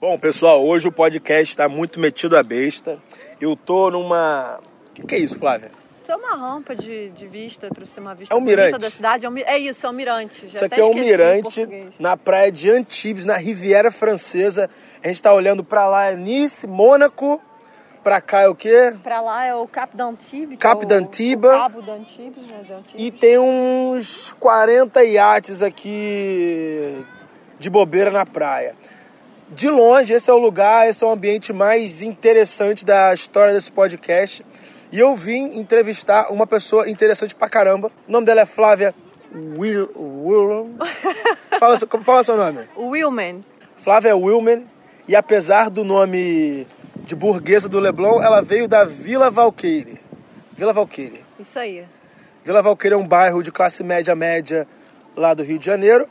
Bom, pessoal, hoje o podcast está muito metido a besta. Eu tô numa. O que, que, é isso, Flávia? Isso é uma rampa de, de vista para ter uma vista é um mirante. da cidade. É, um, é, isso, é um mirante. Já isso aqui é um mirante na praia de Antibes, na Riviera Francesa. A gente está olhando para lá é Nice, Mônaco. Pra cá é o quê? Pra lá é o Cap d'Antibes. Cap. É Cabo d'Antibes, né? Antibes. E tem uns 40 iates aqui de bobeira na praia de longe, esse é o lugar, esse é o ambiente mais interessante da história desse podcast. E eu vim entrevistar uma pessoa interessante pra caramba. O nome dela é Flávia Will, Willman. fala, como fala seu nome? Willman. Flávia Willman. E apesar do nome de burguesa do Leblon, ela veio da Vila Valqueire. Vila Valqueire. Isso aí. Vila Valqueire é um bairro de classe média média lá do Rio de Janeiro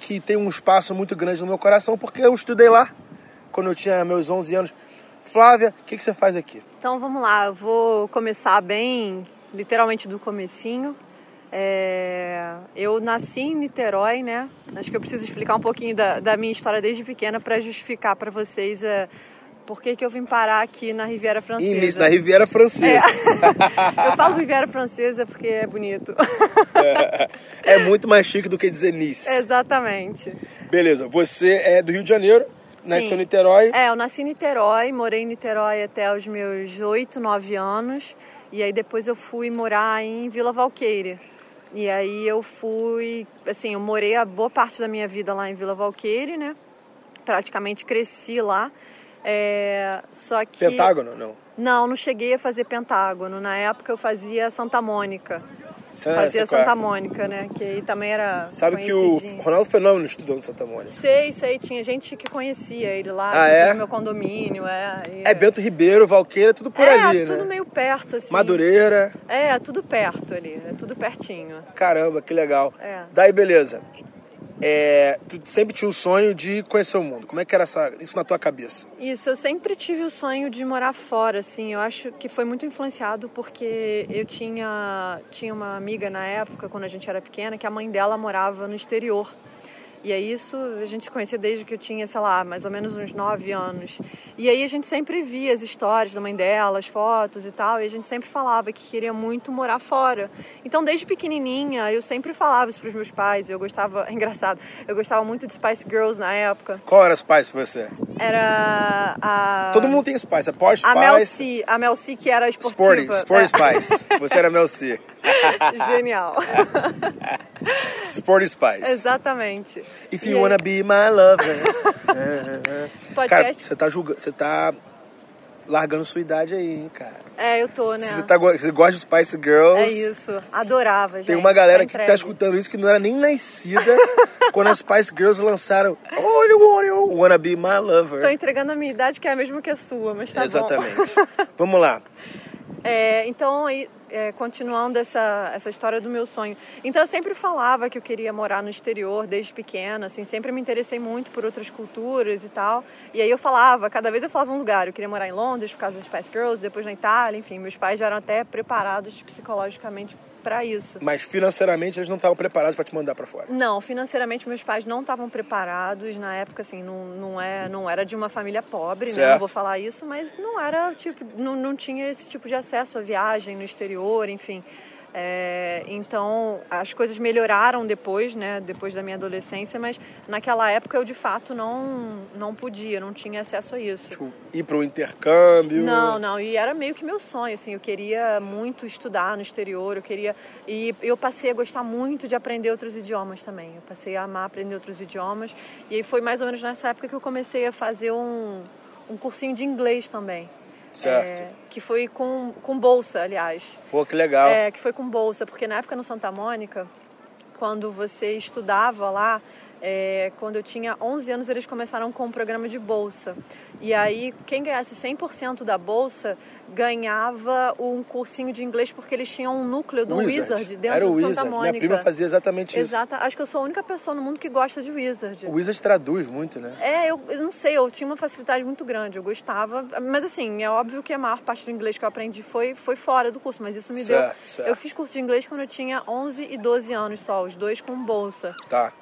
que tem um espaço muito grande no meu coração, porque eu estudei lá quando eu tinha meus 11 anos. Flávia, o que, que você faz aqui? Então vamos lá, eu vou começar bem, literalmente do comecinho. É... eu nasci em Niterói, né? Acho que eu preciso explicar um pouquinho da, da minha história desde pequena para justificar para vocês é, por que, que eu vim parar aqui na Riviera Francesa. Início, na Riviera Francesa. É. eu falo Riviera Francesa porque é bonito. É, é, muito mais chique do que dizer Nice. Exatamente. Beleza, você é do Rio de Janeiro, nasceu em Niterói. É, eu nasci em Niterói, morei em Niterói até os meus 8, 9 anos. E aí depois eu fui morar em Vila Valqueire. E aí eu fui, assim, eu morei a boa parte da minha vida lá em Vila Valqueire, né? Praticamente cresci lá. É, só que... Pentágono, não? Não, não cheguei a fazer Pentágono. Na época eu fazia Santa Mônica. Você fazia Santa é? Mônica, né? Que aí também era. Sabe que o Ronaldo Fenômeno estudou no Santa Mônica? Sei, sei. Tinha gente que conhecia ele lá, ah, é? no meu condomínio. É, é Bento Ribeiro, Valqueira, tudo por é, ali, né? É, tudo meio perto, assim. Madureira. É, tudo perto ali. É tudo pertinho. Caramba, que legal. É. Daí, beleza é, tu sempre tinha o sonho de conhecer o mundo. Como é que era essa, isso na tua cabeça? Isso, eu sempre tive o sonho de morar fora, assim. Eu acho que foi muito influenciado porque eu tinha, tinha uma amiga na época, quando a gente era pequena, que a mãe dela morava no exterior. E aí isso a gente se conhecia desde que eu tinha, sei lá, mais ou menos uns nove anos. E aí a gente sempre via as histórias da mãe dela, as fotos e tal, e a gente sempre falava que queria muito morar fora. Então desde pequenininha eu sempre falava isso para os meus pais. Eu gostava, é engraçado, eu gostava muito de Spice Girls na época. Qual era Spice você? Era a Todo mundo tem Spice, a Porsche Spice. A Mel C, a Mel C que era esportiva. Sporty, Sporty é. Spice. Você era Mel C. Genial. Sporty Spice. Exatamente. If you wanna be my lover. Podcast. Cara, você tá julgando, você tá largando sua idade aí, hein, cara. É, eu tô, né? Você, tá, você gosta de Spice Girls. É isso. Adorava, gente. Tem uma galera tá que tá escutando isso que não era nem nascida quando as Spice Girls lançaram Oh, you wanna, you wanna be my lover. Tô entregando a minha idade, que é a mesma que a sua, mas tá Exatamente. bom. Exatamente. Vamos lá. É, então, aí, é, continuando essa, essa história do meu sonho. Então, eu sempre falava que eu queria morar no exterior desde pequena, assim, sempre me interessei muito por outras culturas e tal. E aí eu falava, cada vez eu falava um lugar. Eu queria morar em Londres por causa das Spice Girls, depois na Itália, enfim. Meus pais já eram até preparados psicologicamente para isso. Mas financeiramente eles não estavam preparados para te mandar para fora? Não, financeiramente meus pais não estavam preparados na época, assim, não, não, é, não era de uma família pobre, né? Não vou falar isso, mas não era tipo, não, não tinha esse tipo de acesso à viagem no exterior, enfim. É, então as coisas melhoraram depois, né, depois da minha adolescência, mas naquela época eu de fato não não podia, não tinha acesso a isso. Tipo, ir para o intercâmbio? Não, não, e era meio que meu sonho, assim, eu queria muito estudar no exterior, eu queria e eu passei a gostar muito de aprender outros idiomas também. Eu passei a amar aprender outros idiomas e aí foi mais ou menos nessa época que eu comecei a fazer um um cursinho de inglês também. Certo. É, que foi com, com bolsa, aliás. Pô, que legal. É, que foi com bolsa, porque na época no Santa Mônica, quando você estudava lá, é, quando eu tinha 11 anos, eles começaram com um programa de bolsa. E aí, quem ganhasse 100% da bolsa ganhava um cursinho de inglês porque eles tinham um núcleo do Wizard, Wizard dentro Era o Wizard. Santa Mônica. Minha prima fazia exatamente isso. Exato. Acho que eu sou a única pessoa no mundo que gosta de Wizard. O Wizard traduz muito, né? É, eu, eu não sei, eu tinha uma facilidade muito grande, eu gostava. Mas assim, é óbvio que a maior parte do inglês que eu aprendi foi, foi fora do curso, mas isso me certo, deu... Certo. Eu fiz curso de inglês quando eu tinha 11 e 12 anos só, os dois com bolsa. Tá.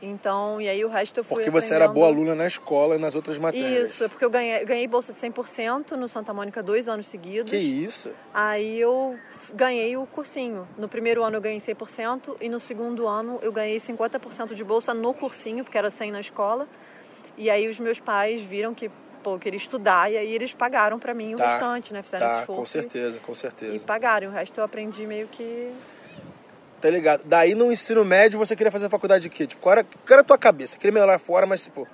Então, e aí o resto eu fui Porque você era boa aluna na escola e nas outras matérias. Isso, é porque eu ganhei, ganhei bolsa de 100% no Santa Mônica dois anos seguidos. Que isso? Aí eu ganhei o cursinho. No primeiro ano eu ganhei 100% e no segundo ano eu ganhei 50% de bolsa no cursinho, porque era 100 na escola. E aí os meus pais viram que pô, eu queria estudar e aí eles pagaram para mim o tá, restante, né? Fizeram tá, esforço. com certeza, com certeza. E pagaram. O resto eu aprendi meio que Tá ligado? Daí no ensino médio você queria fazer faculdade de quê? Tipo, qual era, qual era a tua cabeça? Você queria morar fora, mas tipo,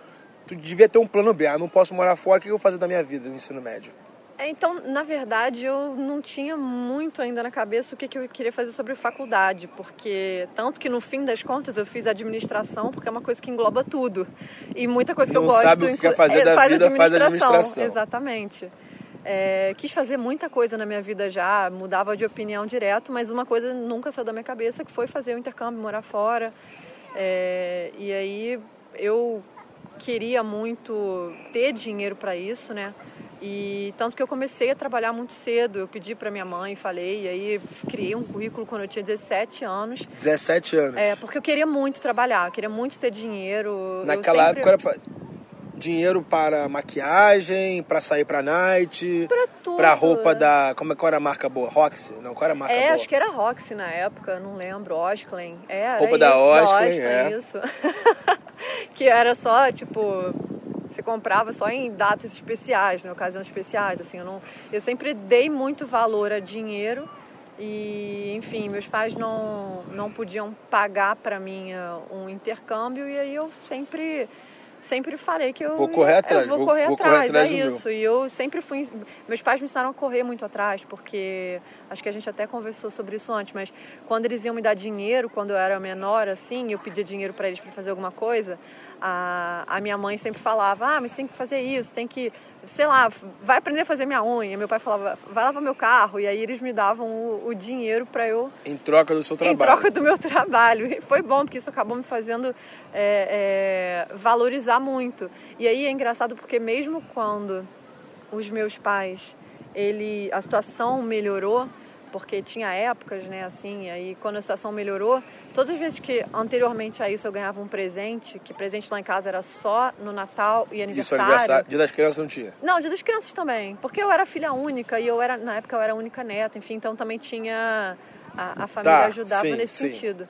tu devia ter um plano B. Ah, não posso morar fora, o que eu vou fazer da minha vida no ensino médio? É, então, na verdade, eu não tinha muito ainda na cabeça o que, que eu queria fazer sobre faculdade, porque tanto que no fim das contas eu fiz administração, porque é uma coisa que engloba tudo. E muita coisa que não eu gosto... sabe o que quer fazer é, da faz vida, faz administração. Exatamente. É, quis fazer muita coisa na minha vida já, mudava de opinião direto, mas uma coisa nunca saiu da minha cabeça, que foi fazer o intercâmbio, morar fora. É, e aí eu queria muito ter dinheiro para isso, né? E tanto que eu comecei a trabalhar muito cedo. Eu pedi para minha mãe, falei, e aí criei um currículo quando eu tinha 17 anos. 17 anos. É, porque eu queria muito trabalhar, eu queria muito ter dinheiro. Naquela sempre... época era dinheiro para maquiagem, para sair para night, para tudo. Roupa da, como é qual era a marca boa? Roxy? Não, qual era a marca é, boa? acho que era Roxy na época, não lembro, Osklen. É, roupa isso, da Osklen, é. isso. que era só, tipo, você comprava só em datas especiais, né, ocasiões especiais, assim, eu não, eu sempre dei muito valor a dinheiro e, enfim, meus pais não não podiam pagar para mim um intercâmbio e aí eu sempre sempre falei que eu vou correr atrás, vou, vou correr vou atrás, correr atrás é isso. E eu sempre fui, meus pais me ensinaram a correr muito atrás, porque acho que a gente até conversou sobre isso antes, mas quando eles iam me dar dinheiro, quando eu era menor, assim, eu pedia dinheiro para eles para fazer alguma coisa, a, a minha mãe sempre falava: "Ah, mas tem que fazer isso, tem que, sei lá, vai aprender a fazer minha unha". Meu pai falava: "Vai lavar meu carro". E aí eles me davam o, o dinheiro para eu em troca do seu trabalho. Em troca do meu trabalho. E foi bom porque isso acabou me fazendo é, é, valorizar muito. E aí é engraçado porque mesmo quando os meus pais, ele, a situação melhorou, porque tinha épocas, né, assim, aí quando a situação melhorou, todas as vezes que anteriormente a isso eu ganhava um presente, que presente lá em casa era só no Natal e aniversário. Isso, aniversário, dia das crianças não tinha? Não, dia das crianças também, porque eu era filha única e eu era, na época eu era a única neta, enfim, então também tinha, a, a família tá, ajudava sim, nesse sim. sentido.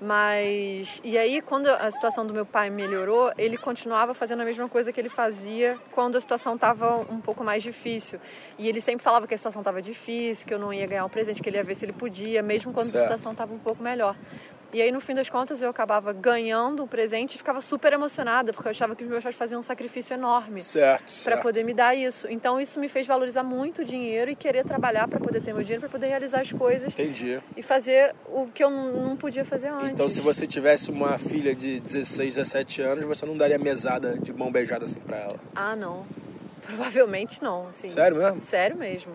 Mas. E aí, quando a situação do meu pai melhorou, ele continuava fazendo a mesma coisa que ele fazia quando a situação estava um pouco mais difícil. E ele sempre falava que a situação estava difícil, que eu não ia ganhar um presente, que ele ia ver se ele podia, mesmo quando certo. a situação estava um pouco melhor. E aí, no fim das contas, eu acabava ganhando o presente e ficava super emocionada, porque eu achava que os meus pais faziam um sacrifício enorme para poder me dar isso. Então, isso me fez valorizar muito o dinheiro e querer trabalhar para poder ter meu dinheiro, para poder realizar as coisas. Entendi. E fazer o que eu não podia fazer antes. Então, se você tivesse uma filha de 16, 17 anos, você não daria mesada de mão beijada assim para ela? Ah, não. Provavelmente não. Assim. Sério mesmo? Sério mesmo.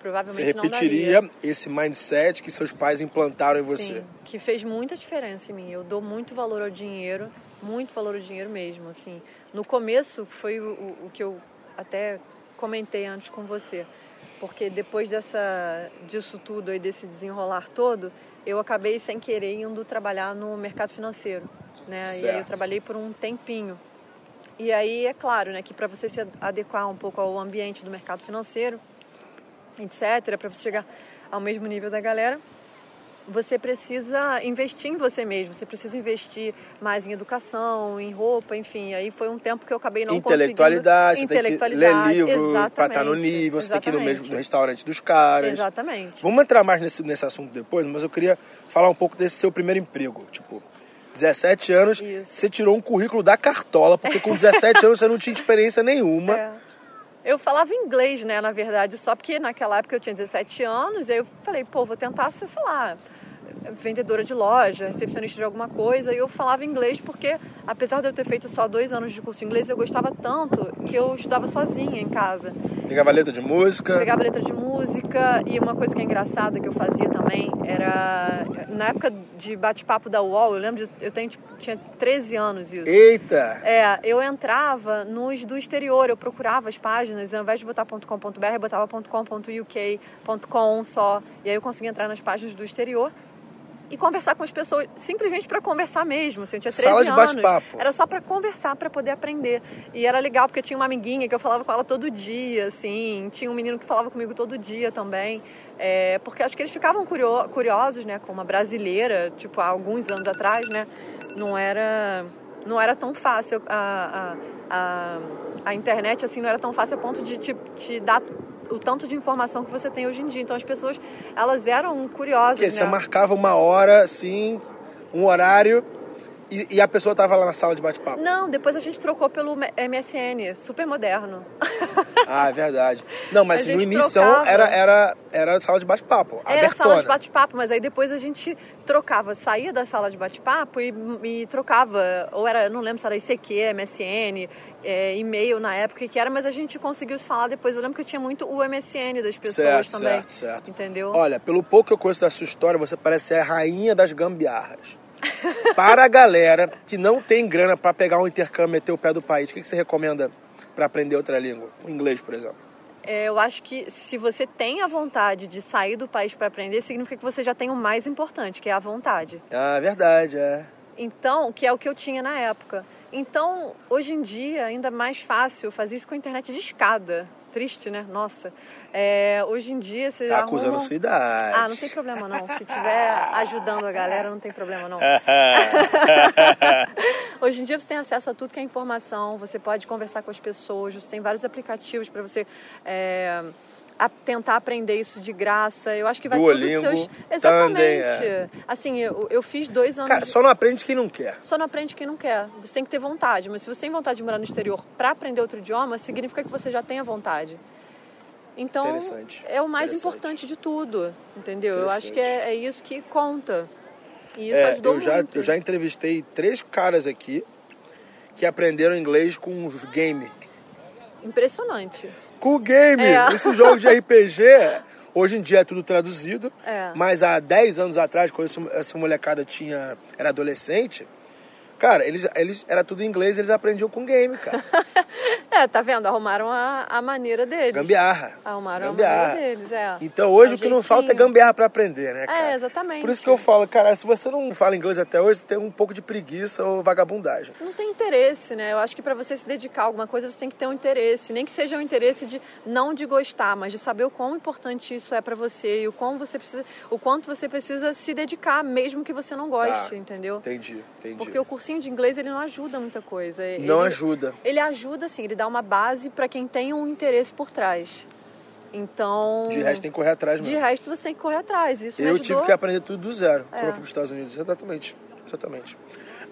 Provavelmente você repetiria esse mindset que seus pais implantaram em você. Sim, que fez muita diferença em mim. Eu dou muito valor ao dinheiro, muito valor ao dinheiro mesmo. Assim, no começo foi o, o que eu até comentei antes com você, porque depois dessa disso tudo aí desse desenrolar todo, eu acabei sem querer indo trabalhar no mercado financeiro, né? Certo. E aí eu trabalhei por um tempinho. E aí é claro, né, que para você se adequar um pouco ao ambiente do mercado financeiro, etc., para você chegar ao mesmo nível da galera, você precisa investir em você mesmo, você precisa investir mais em educação, em roupa, enfim. Aí foi um tempo que eu acabei não intelectualidade, conseguindo... Intelectualidade, você tem que ler livro para estar no exatamente, nível, você tem que ir no exatamente. mesmo no restaurante dos caras. Exatamente. Vamos entrar mais nesse, nesse assunto depois, mas eu queria falar um pouco desse seu primeiro emprego. Tipo, 17 anos, Isso. você tirou um currículo da cartola, porque com 17 anos você não tinha experiência nenhuma. É. Eu falava inglês, né, na verdade, só porque naquela época eu tinha 17 anos, aí eu falei, pô, vou tentar sei lá, vendedora de loja, recepcionista de alguma coisa, e eu falava inglês porque, apesar de eu ter feito só dois anos de curso de inglês, eu gostava tanto que eu estudava sozinha em casa. Pegava letra de música? Pegava letra de música, e uma coisa que é engraçada que eu fazia também era, na época de bate-papo da UOL, eu lembro, de, eu tenho, tipo, tinha 13 anos isso. Eita! É, eu entrava nos do exterior, eu procurava as páginas, ao invés de botar .com.br, eu botava .com.uk, .com só, e aí eu conseguia entrar nas páginas do exterior e conversar com as pessoas, simplesmente para conversar mesmo. Assim, eu tinha 13 Sala de bate-papo. Era só para conversar, para poder aprender. E era legal porque tinha uma amiguinha que eu falava com ela todo dia, assim. Tinha um menino que falava comigo todo dia também. É, porque acho que eles ficavam curio curiosos, né, com uma brasileira, tipo, há alguns anos atrás, né? Não era não era tão fácil a, a, a, a internet assim não era tão fácil a ponto de te, te dar o tanto de informação que você tem hoje em dia. Então as pessoas, elas eram curiosas. Porque né? você marcava uma hora, assim, um horário, e, e a pessoa tava lá na sala de bate-papo. Não, depois a gente trocou pelo MSN, super moderno. Ah, é verdade. Não, mas A no início era, era, era sala de bate-papo, Era abertona. sala de bate-papo, mas aí depois a gente trocava, saía da sala de bate-papo e, e trocava, ou era, não lembro se era ICQ, MSN, é, e-mail na época que era, mas a gente conseguiu se falar depois. Eu lembro que eu tinha muito o MSN das pessoas Certo, também. certo, certo. Entendeu? Olha, pelo pouco que eu conheço da sua história, você parece ser a rainha das gambiarras. Para a galera que não tem grana para pegar um intercâmbio e meter o pé do país, o que que você recomenda para aprender outra língua? O inglês, por exemplo. É, eu acho que se você tem a vontade de sair do país para aprender, significa que você já tem o mais importante, que é a vontade. Ah, verdade, é. Então, que é o que eu tinha na época. Então, hoje em dia, ainda é mais fácil fazer isso com a internet de escada. Triste, né? Nossa. É, hoje em dia você Tá arruma... acusando sua idade. Ah, não tem problema não. Se tiver ajudando a galera, não tem problema não. Hoje em dia você tem acesso a tudo que é informação, você pode conversar com as pessoas, você tem vários aplicativos para você é, a- tentar aprender isso de graça. Eu acho que vai Duolingo, os teus... Tandem, Exatamente. é. Assim, eu, eu fiz dois anos... Cara, só não aprende quem não quer. Só não aprende quem não quer. Você tem que ter vontade. Mas se você tem vontade de morar no exterior para aprender outro idioma, significa que você já tenha vontade. Então, é o mais importante de tudo, entendeu? Eu acho que é, é isso que conta. E isso É, ajudou eu já, muito. eu já entrevistei três caras aqui que aprenderam inglês com os game. Impressionante. Com o game! É. Esses jogos de RPG, hoje em dia é tudo traduzido. É. Mas há 10 anos atrás, quando esse- essa molecada tinha, era adolescente, cara, eles, eles era tudo em inglês eles aprendiam com game, cara. É, tá vendo? Arrumaram a, a maneira deles. Gambiarra. Arrumaram Gambiarra. a maneira deles, é. Então hoje É o que não falta é jeitinho. gambiarra pra aprender, né, cara? É, exatamente. Por isso que eu falo, cara, se você não fala inglês até hoje, você tem um pouco de preguiça ou vagabundagem. Não tem interesse, né? Eu acho que para você se dedicar a alguma coisa, você tem que ter um interesse. Nem que seja um interesse de não de gostar, mas de saber o quão importante isso é para você e o quão você precisa, o quanto você precisa se dedicar, mesmo que você não goste, Tá. entendeu? Entendi, entendi. Porque o cursinho de inglês ele não ajuda muita coisa. Não Ele- ajuda. Ele ajuda, sim, ele dá uma base para quem tem um interesse por trás. Então. De resto tem que correr atrás de resto você tem que correr atrás. Isso Eu tive que aprender tudo do zero É. quando eu fui para os Estados Unidos. Exatamente. Exatamente.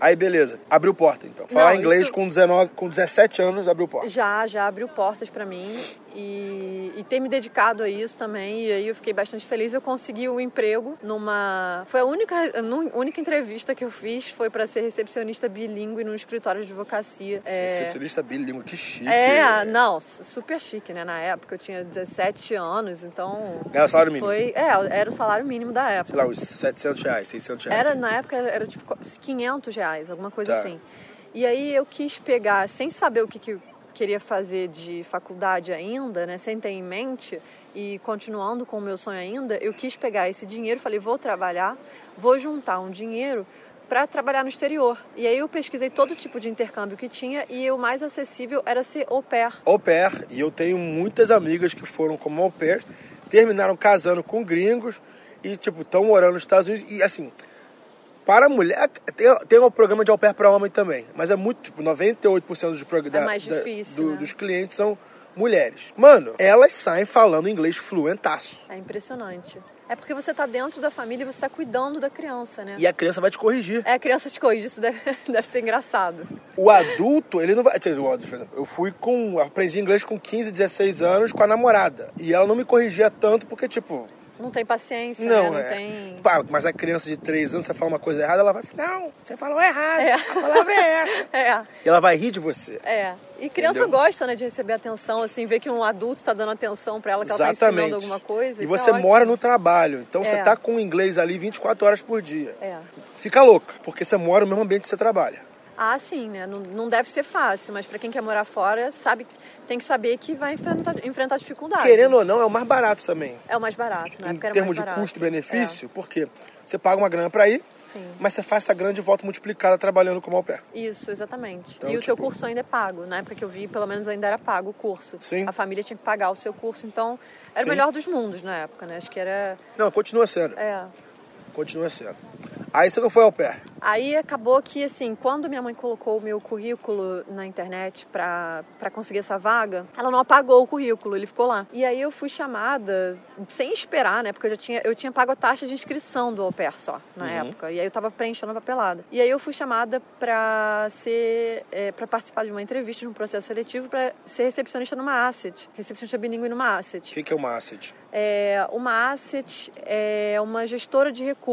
Aí, beleza. Abriu porta, então. Falar Não, inglês isso- com, 19, com 17 anos, abriu porta. Já, já abriu portas para mim e, e ter me dedicado a isso também. E aí eu fiquei bastante feliz. Eu consegui um emprego numa. Foi a única, a única entrevista que eu fiz foi para ser recepcionista bilíngue num escritório de advocacia. É, Recepcionista bilíngue, que chique. é, não, super chique, né? Na época eu tinha 17 anos, então. Ganhava salário mínimo. Foi, é, era o salário mínimo da época. Sei lá, uns 700 reais, 600 reais. Era, na época, era tipo 500 reais, alguma coisa Tá. assim. E aí eu quis pegar, sem saber o que, que queria fazer de faculdade ainda, né, sem ter em mente, e continuando com o meu sonho ainda, eu quis pegar esse dinheiro, falei, vou trabalhar, vou juntar um dinheiro para trabalhar no exterior. E aí eu pesquisei todo tipo de intercâmbio que tinha e o mais acessível era ser au pair. Au pair, e eu tenho muitas amigas que foram como au pair, terminaram casando com gringos e, tipo, estão morando nos Estados Unidos. E, assim, para mulher, tem, tem um programa de au pair para homem também, mas é muito, tipo, 98% dos, prog- da- mais da- difícil, do- né? dos clientes são mulheres. Mano, elas saem falando inglês fluentaço. É impressionante. É porque você tá dentro da família e você tá cuidando da criança, né? E a criança vai te corrigir. É, a criança te corrige, isso deve, deve ser engraçado. O adulto, ele não vai. Dizer, o adulto, por exemplo, eu fui com. Aprendi inglês com 15, 16 anos com a namorada. E ela não me corrigia tanto porque, tipo, Não tem paciência, Não, né? Não é. tem. Pá, mas a criança de 3 anos, você fala uma coisa errada, ela vai. Não, você falou errado. É. A palavra é essa. É, E ela vai rir de você. é. E criança Entendeu? gosta, né, de receber atenção, assim, ver que um adulto tá dando atenção pra ela, que ela tá Exatamente. ensinando alguma coisa. E é você ótimo. mora no trabalho, então você É. tá com o inglês ali 24 horas por dia. É. Fica louca, porque você mora no mesmo ambiente que você trabalha. Ah, sim, né? Não, não deve ser fácil, mas pra quem quer morar fora, sabe, tem que saber que vai enfrentar, enfrentar dificuldade. Querendo ou não, é o mais barato também. É o mais barato, na em termos de custo-benefício, porque você paga uma grana pra ir, É, sim. mas você faz essa grana de volta multiplicada trabalhando como au pair. Isso, exatamente. Então, e o seu tipo- curso ainda é pago, na época que eu vi, pelo menos ainda era pago o curso. Sim. A família tinha que pagar o seu curso, então era Sim. o melhor dos mundos na época, né? Acho que era. Não, continua sendo. É. Continua sendo. Aí você não foi au pair. Aí acabou que, assim, quando minha mãe colocou o meu currículo na internet pra, pra conseguir essa vaga, ela não apagou o currículo, ele ficou lá. E aí eu fui chamada, sem esperar, né? Porque eu já tinha, eu tinha pago a taxa de inscrição do au pair só, na Uhum. época. E aí eu tava preenchendo a papelada. E aí eu fui chamada pra ser, é, pra participar de uma entrevista, de um processo seletivo, pra ser recepcionista numa asset. Recepcionista bilíngue numa O asset. que, que é uma asset? É, uma asset é uma gestora de recursos.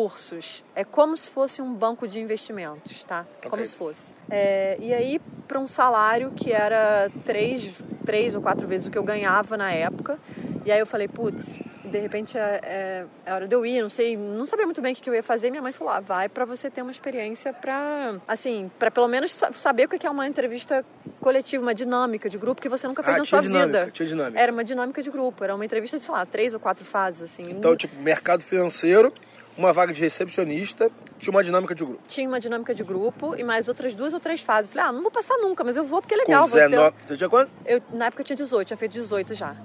É como se fosse um banco de investimentos, tá? Como Ok. se fosse. É, e aí, para um salário que era três, três ou quatro vezes o que eu ganhava na época. E aí eu falei, putz, de repente é, é, é hora de eu ir, não sei, não sabia muito bem o que eu ia fazer. Minha mãe falou, ah, vai para você ter uma experiência para, assim, para pelo menos sa- saber o que é uma entrevista coletiva, uma dinâmica de grupo que você nunca fez Ah, na sua dinâmica, vida. tinha dinâmica. Era uma dinâmica de grupo, era uma entrevista de, sei lá, três ou quatro fases, assim. Então, tipo, mercado financeiro, uma vaga de recepcionista, tinha uma dinâmica de grupo. Tinha uma dinâmica de grupo e mais outras duas ou três fases. Falei, ah, não vou passar nunca, mas eu vou porque é legal. Com vou ter- 19. Você tinha quanto? Eu, na época eu tinha 18, tinha feito 18 já.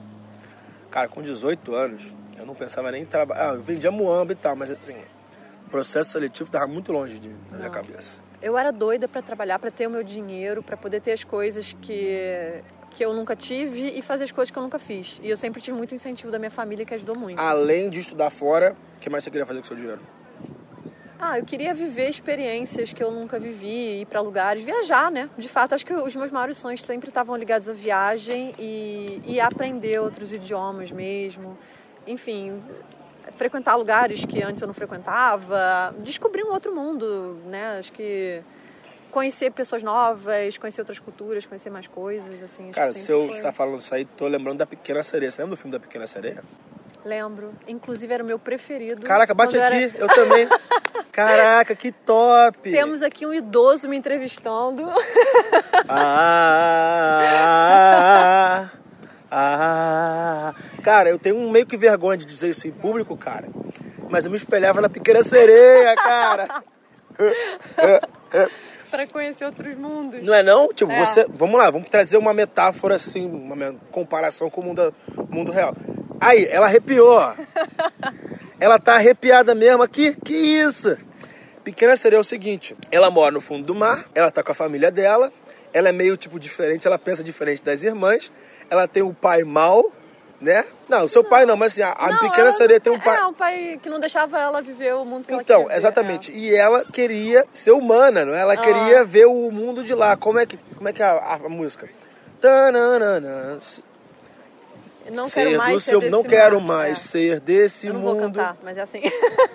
Cara, com 18 anos, eu não pensava nem em trabalhar. Ah, eu vendia muamba e tal, mas assim, o processo seletivo tava muito longe de, da minha cabeça. Eu era doida pra trabalhar, pra ter o meu dinheiro, pra poder ter as coisas que, que eu nunca tive e fazer as coisas que eu nunca fiz. E eu sempre tive muito incentivo da minha família que ajudou muito. Além de estudar fora, o que mais você queria fazer com seu dinheiro? Ah, eu queria viver experiências que eu nunca vivi, ir pra lugares, viajar, né? De fato, acho que os meus maiores sonhos sempre estavam ligados à viagem e, e aprender outros idiomas mesmo. Enfim, frequentar lugares que antes eu não frequentava, descobrir um outro mundo, né? Acho que conhecer pessoas novas, conhecer outras culturas, conhecer mais coisas, assim. Cara, se eu está falando isso aí, tô lembrando da Pequena Sereia. Você lembra do filme da Pequena Sereia? Lembro. Inclusive era o meu preferido. Caraca, bate eu era- aqui, eu também. Caraca, que top! Temos aqui um idoso me entrevistando. Ah, ah, cara, eu tenho um meio que vergonha de dizer isso em público, cara. Mas eu me espelhava na pequena sereia, cara. para conhecer outros mundos. Não é não? Tipo, É. você. Vamos lá, vamos trazer uma metáfora assim, uma comparação com o mundo, mundo real. Aí, ela arrepiou. ó. ela tá arrepiada mesmo aqui. Que isso? Pequena sereia é o seguinte: ela mora no fundo do mar, ela tá com a família dela, ela é meio tipo diferente, ela pensa diferente das irmãs, ela tem o pai mal, né? Não, o seu pai não, mas assim, a, a Não, pequena ela- sereia tem um pai. É, um pai que não deixava ela viver o mundo que ela Então, queria ver, exatamente. é. E ela queria ser humana, não é? Ela Ah. queria ver o mundo de lá. Como é que, como é, que é a, a- música? Tananana, Não ser quero mais ser seu, desse não quero mundo. mais É. ser desse Eu não mundo. vou cantar, mas é assim.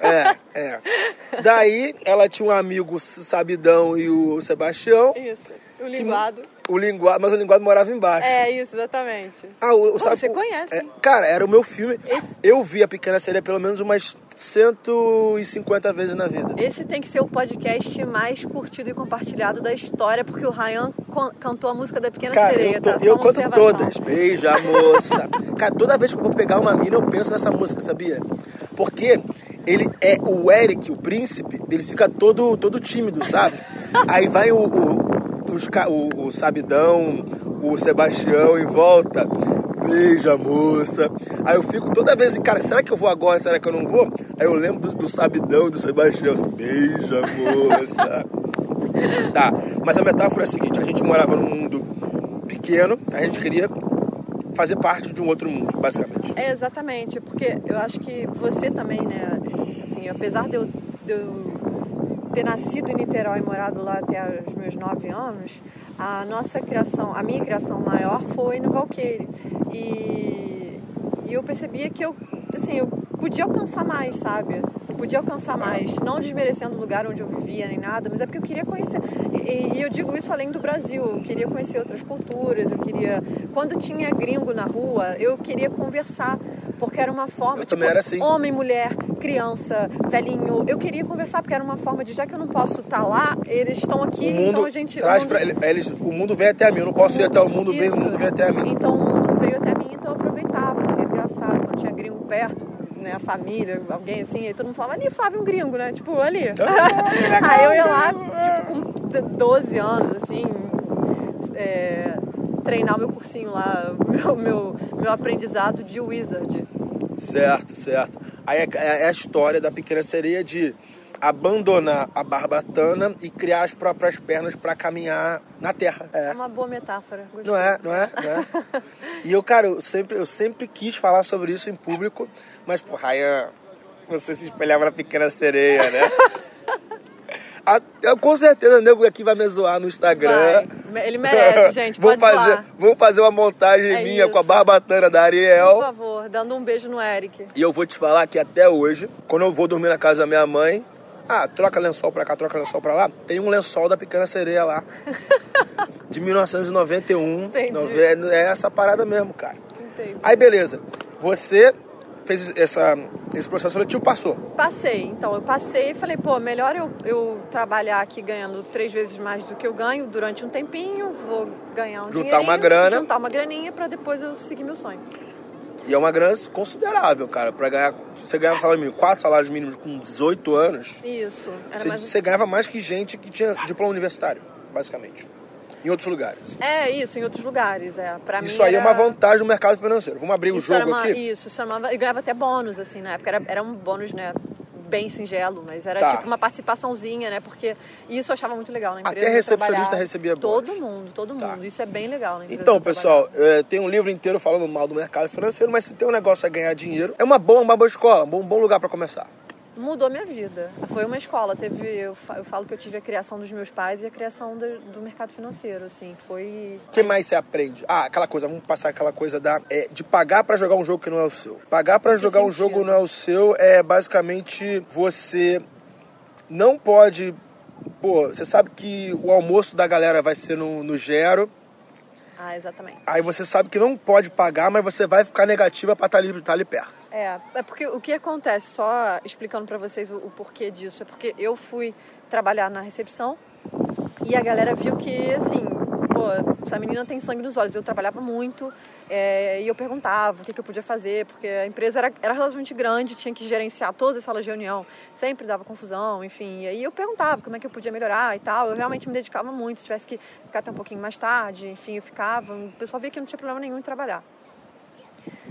É, é. Daí ela tinha um amigo Sabidão e o Sebastião, isso. O linguado. o linguado, mas o linguado morava embaixo. É isso, exatamente. Ah, o, o Pô, sabe- você conhece, é, cara, era o meu filme. Esse- Eu vi a Pequena Sereia pelo menos umas 150 vezes na vida. Esse tem que ser o podcast mais curtido e compartilhado da história, porque o Ryan cantou a música da Pequena Cara, Sereia, eu, tô- tá? Eu canto todas. Beija, moça. Cara, toda vez que eu vou pegar uma mina, eu penso nessa música, sabia? Porque ele é o Eric, o príncipe, ele fica todo, todo tímido, sabe? Aí vai o, o, os o, o Sabidão, o Sebastião em volta. Beija, moça. Aí eu fico toda vez assim, cara, será que eu vou agora? Será que eu não vou? Aí eu lembro do, do Sabidão e do Sebastião, assim, beija, moça. Tá, mas a metáfora é a seguinte: a gente morava num mundo pequeno, a gente queria fazer parte de um outro mundo, basicamente. É, exatamente, porque eu acho que você também, né, assim, apesar de eu, de eu ter nascido em Niterói e morado lá até os meus nove anos, a nossa criação, a minha criação maior foi no Valqueire. E, e eu percebia que eu, assim, eu podia alcançar mais, sabe? Podia alcançar mais, não desmerecendo o lugar onde eu vivia nem nada, mas é porque eu queria conhecer. E, e, eu digo isso além do Brasil, eu queria conhecer outras culturas, eu queria. Quando tinha gringo na rua, eu queria conversar, porque era uma forma. Eu tipo, também era assim. Homem, mulher, criança, velhinho. Eu queria conversar, porque era uma forma de, já que eu não posso estar tá lá, eles estão aqui, o mundo então a gente. Traz o mundo... pra eles, o mundo vem até a mim, eu não posso ir até o mundo, vem, o mundo vem até a mim. Então o mundo veio até mim, então eu aproveitava, assim, é engraçado, quando tinha gringo perto né, a família, alguém assim, e todo mundo falava, ali, Flávio, um gringo, né? Tipo, ali. Ah, Aí eu ia lá, tipo, com 12 anos, assim, é, treinar meu cursinho lá, meu, meu, meu aprendizado de wizard. Certo, certo. Aí é, é a história da pequena sereia de abandonar a barbatana e criar as próprias pernas para caminhar na terra. É. é. uma boa metáfora. Gostei. Não é, não é, não é. e eu, cara, eu sempre, eu sempre quis falar sobre isso em público, mas, pô, Ryan, você se espelhava na pequena sereia, né? A, eu, com certeza o nego aqui vai me zoar no Instagram. Vai. Ele merece, gente. vamos, fazer, vamos fazer uma montagem é minha isso. com a barbatana da Ariel. Por favor, dando um beijo no Eric. E eu vou te falar que até hoje, quando eu vou dormir na casa da minha mãe, ah, troca lençol pra cá, troca lençol pra lá. Tem um lençol da Pequena Sereia lá. de 1991. Entendi. É essa parada mesmo, cara. Entendi. Aí, beleza. Você fez essa, esse processo seletivo, passou? Passei. Então, eu passei e falei, pô, melhor eu, eu trabalhar aqui ganhando três vezes mais do que eu ganho durante um tempinho, vou ganhar um Juntar uma grana. Juntar uma graninha pra depois eu seguir meu sonho. E é uma grana considerável, cara, para ganhar. Você ganhava salário mínimo, quatro salários mínimos com 18 anos. Isso. Você, mais... você ganhava mais que gente que tinha diploma universitário, basicamente. Em outros lugares. É, isso, em outros lugares, é. Pra isso aí é era... é uma vantagem no mercado financeiro. Vamos abrir o isso jogo uma... aqui? Isso, chamava... e ganhava até bônus, assim, na época. Era, era um bônus, né? bem singelo, mas era tá. tipo uma participaçãozinha, né? Porque isso eu achava muito legal na empresa. Até recepcionista recebia bônus. Todo mundo, todo tá. mundo. Tá. Isso é bem legal na empresa. Então, pessoal, é, tem um livro inteiro falando mal do mercado financeiro, mas se tem um negócio a ganhar dinheiro, é uma boa, uma boa escola, um bom, bom lugar para começar mudou minha vida. Foi uma escola. Teve, eu, falo que eu tive a criação dos meus pais e a criação do, do mercado financeiro, assim. Foi. O que mais você aprende? Ah, aquela coisa. Vamos passar aquela coisa da é, de pagar para jogar um jogo que não é o seu. Pagar para jogar sentido? um jogo não é o seu é basicamente você não pode. Pô, você sabe que o almoço da galera vai ser no, no Gero ah, exatamente. Aí você sabe que não pode pagar, mas você vai ficar negativa para estar tá ali, tá ali perto. É, é porque o que acontece, só explicando para vocês o, o porquê disso, é porque eu fui trabalhar na recepção e a galera viu que, assim, essa menina tem sangue nos olhos. Eu trabalhava muito é, e eu perguntava o que, que, eu podia fazer, porque a empresa era, era relativamente grande, tinha que gerenciar todas as salas de reunião, sempre dava confusão, enfim. E aí eu perguntava como é que eu podia melhorar e tal. Eu realmente me dedicava muito, se tivesse que ficar até um pouquinho mais tarde, enfim, eu ficava. O pessoal via que não tinha problema nenhum em trabalhar.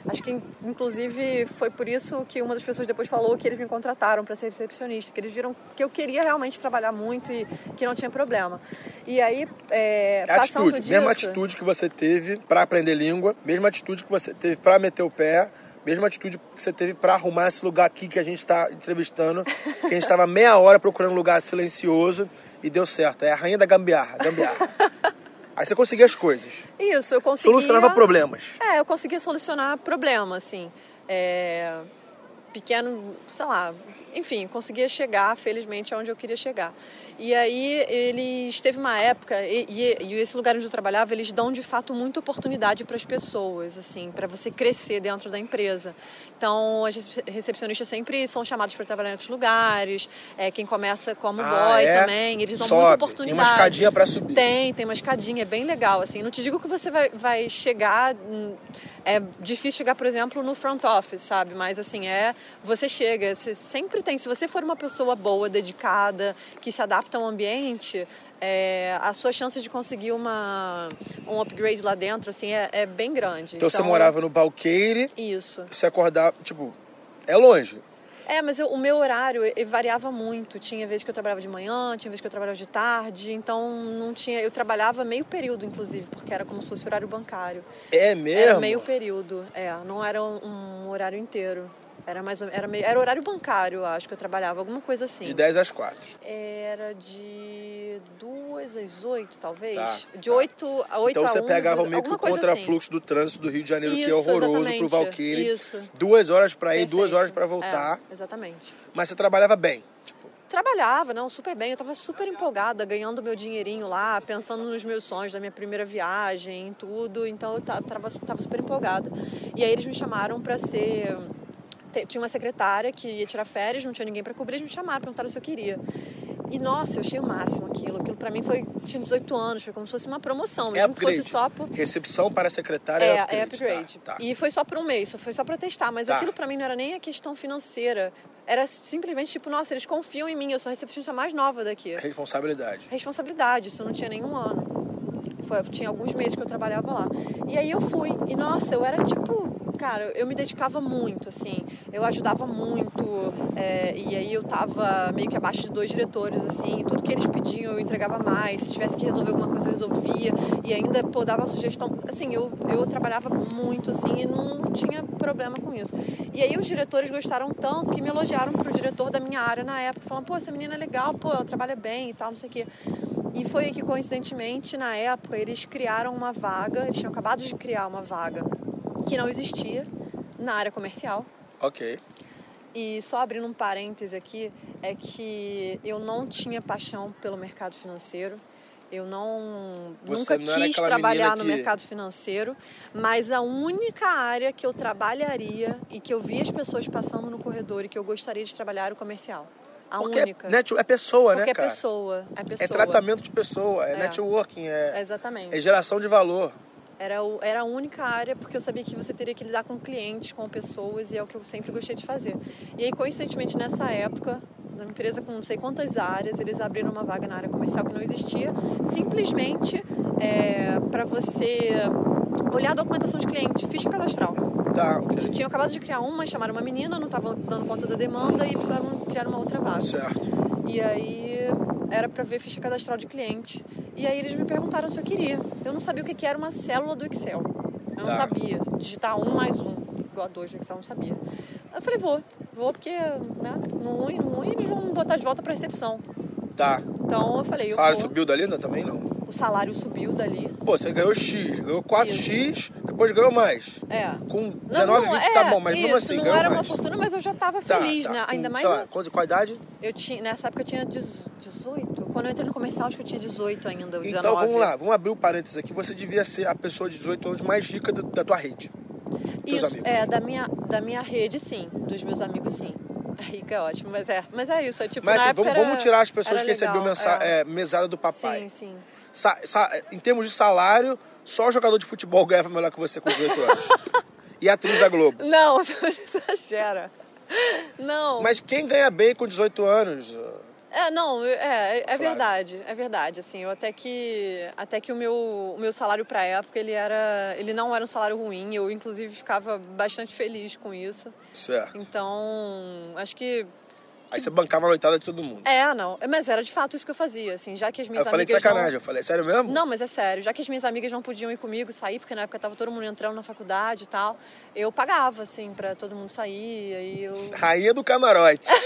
Acho que, inclusive, foi por isso que uma das pessoas depois falou que eles me contrataram para ser recepcionista, que eles viram que eu queria realmente trabalhar muito e que não tinha problema. E aí, é, atitude, disso... mesma atitude que você teve para aprender língua, mesma atitude que você teve para meter o pé, mesma atitude que você teve para arrumar esse lugar aqui que a gente está entrevistando, que a gente estava meia hora procurando um lugar silencioso e deu certo. É a rainha da gambiarra, gambiarra. Aí você conseguia as coisas. Isso, eu conseguia. Solucionava problemas. É, eu conseguia solucionar problemas, assim. É... Pequeno, sei lá, enfim, conseguia chegar, felizmente, aonde eu queria chegar. E aí eles teve uma época e, e, e, esse lugar onde eu trabalhava eles dão de fato muita oportunidade para as pessoas, assim, para você crescer dentro da empresa. Então as recepcionistas sempre são chamados para trabalhar em outros lugares. É, quem começa como ah, boy é? também, eles dão Sobe. muita oportunidade. Tem uma escadinha para subir. Tem, tem uma escadinha, é bem legal, assim. Não te digo que você vai, vai chegar hum, é difícil chegar, por exemplo, no front office, sabe? Mas assim, é você chega, você sempre tem, se você for uma pessoa boa, dedicada, que se adapta ao ambiente, é, a sua chance de conseguir uma, um upgrade lá dentro, assim, é, é bem grande. Então, então, você morava no Balqueire. Isso. Você acordava, tipo, é longe. É, mas eu, o meu horário variava muito. Tinha vezes que eu trabalhava de manhã, tinha vezes que eu trabalhava de tarde, então não tinha. Eu trabalhava meio período, inclusive, porque era como se fosse horário bancário. É mesmo? Era meio período, é, não era um, um horário inteiro. Era mais era meio, era horário bancário, acho que eu trabalhava, alguma coisa assim. De 10 às 4. Era de de duas às oito, talvez. Tá, de tá. oito a oito Então a você um, pegava meio que o contrafluxo do trânsito do Rio de Janeiro, que é Isso, horroroso pro exatamente. Valkyrie. Isso. Duas horas pra ir, Perfeito. duas horas pra voltar. É, exatamente. Mas você trabalhava bem. Tipo, Trabalhava, não, super bem. Eu tava super empolgada, ganhando meu dinheirinho lá, pensando nos meus sonhos da minha primeira viagem, em tudo. Então eu ta- tava, tava super empolgada. E aí eles me chamaram pra ser. Tinha uma secretária que ia tirar férias, não tinha ninguém pra cobrir, eles me chamaram, perguntaram se eu queria. E nossa, eu achei o máximo aquilo. Aquilo pra mim foi. Tinha 18 anos, foi como se fosse uma promoção, É mesmo que fosse upgrade. só por. recepção para secretária É, upgrade. é upgrade. Tá, tá. E foi só por um mês, foi só pra testar. Mas Tá. aquilo pra mim não era nem a questão financeira. Era simplesmente tipo, nossa, eles confiam em mim, eu sou a recepcionista mais nova daqui. Responsabilidade. Responsabilidade, isso eu não tinha nenhum ano. Foi, tinha alguns meses que eu trabalhava lá. E aí eu fui, e nossa, eu era tipo, cara, eu me dedicava muito, assim, eu ajudava muito, é, e aí eu tava meio que abaixo de dois diretores, assim, tudo que eles pediam eu entregava mais, se tivesse que resolver alguma coisa eu resolvia, e ainda, pô, dava sugestão, assim, eu, eu trabalhava muito, assim, e não tinha problema com isso. E aí os diretores gostaram tanto que me elogiaram pro diretor da minha área na época, falando, pô, essa menina é legal, pô, ela trabalha bem e tal, não sei o quê. E foi aí que, coincidentemente, na época, eles criaram uma vaga, eles tinham acabado de criar uma vaga que não existia na área comercial. Ok. E só abrindo um parêntese aqui, é que eu não tinha paixão pelo mercado financeiro. Eu não Você nunca não quis trabalhar no que- mercado financeiro, mas a única área que eu trabalharia e que eu via as pessoas passando no corredor e que eu gostaria de trabalhar era o comercial. A Porque única. é, net, é pessoa, Porque né, é cara? pessoa, é pessoa. É tratamento de pessoa, é, É. networking, é, Exatamente. é geração de valor. Era, o- era a única área porque eu sabia que você teria que lidar com clientes, com pessoas e é o que eu sempre gostei de fazer. E aí, coincidentemente, nessa época, na empresa com não sei quantas áreas, eles abriram uma vaga na área comercial que não existia, simplesmente para você olhar a documentação de cliente, ficha cadastral. Tá, Eles ok. tinham acabado de criar uma, chamaram uma menina, não estavam dando conta da demanda e precisavam criar uma outra vaga. Certo. E aí era para ver ficha cadastral de cliente. E aí eles me perguntaram se eu queria. Eu não sabia o que que era uma célula do Excel. Eu não Tá. sabia. Digitar um mais um, igual a dois no Excel, eu não sabia. Eu falei, vou. Vou porque, né, no ruim, no ruim, eles vão botar de volta para recepção. Tá. Então eu falei, O eu salário vou. subiu dali ainda também não? O salário subiu dali. Pô, você ganhou X, ganhou 4X, depois ganhou mais. É. Com Não, 19, não, 20 é, tá bom, mas isso, mesmo assim, não ganhou era mais. uma fortuna, mas eu já tava Tá, feliz, tá. né? Ainda Com, mais sei lá, qual, qual idade? eu tinha, nessa época eu tinha 18. Quando eu entrei no comercial, acho que eu tinha 18 ainda, ou 19. Então vamos lá, vamos abrir o parênteses aqui. Você devia ser a pessoa de 18 anos mais rica da, da tua rede. Isso, amigos. é, da minha, da minha rede, sim. Dos meus amigos, sim. Rica é ótimo, mas é. Mas é isso, é tipo, Mas assim, vamos, era- vamos tirar as pessoas que recebiam legal, mensa- é. é, mesada do papai. Sim, sim. Sa- sa- em termos de salário, só jogador de futebol ganhava melhor que você com 18 anos. e atriz da Globo. Não, exagera. Não. Mas quem ganha bem com 18 anos? É, não, é, é, verdade, é verdade, assim, eu até que até que o meu, o meu salário pra época, ele era, ele não era um salário ruim, eu inclusive ficava bastante feliz com isso. Certo. Então, acho que Aí você bancava a noitada de todo mundo. é, não, mas era de fato isso que eu fazia, assim, já que as minhas eu falei de amigas não- sacanagem, eu falei, é sério mesmo? Não, mas é sério. Já que as minhas amigas não podiam ir comigo sair, porque na época tava todo mundo entrando na faculdade e tal, eu pagava, assim, pra todo mundo sair. Aí eu. Rainha do camarote.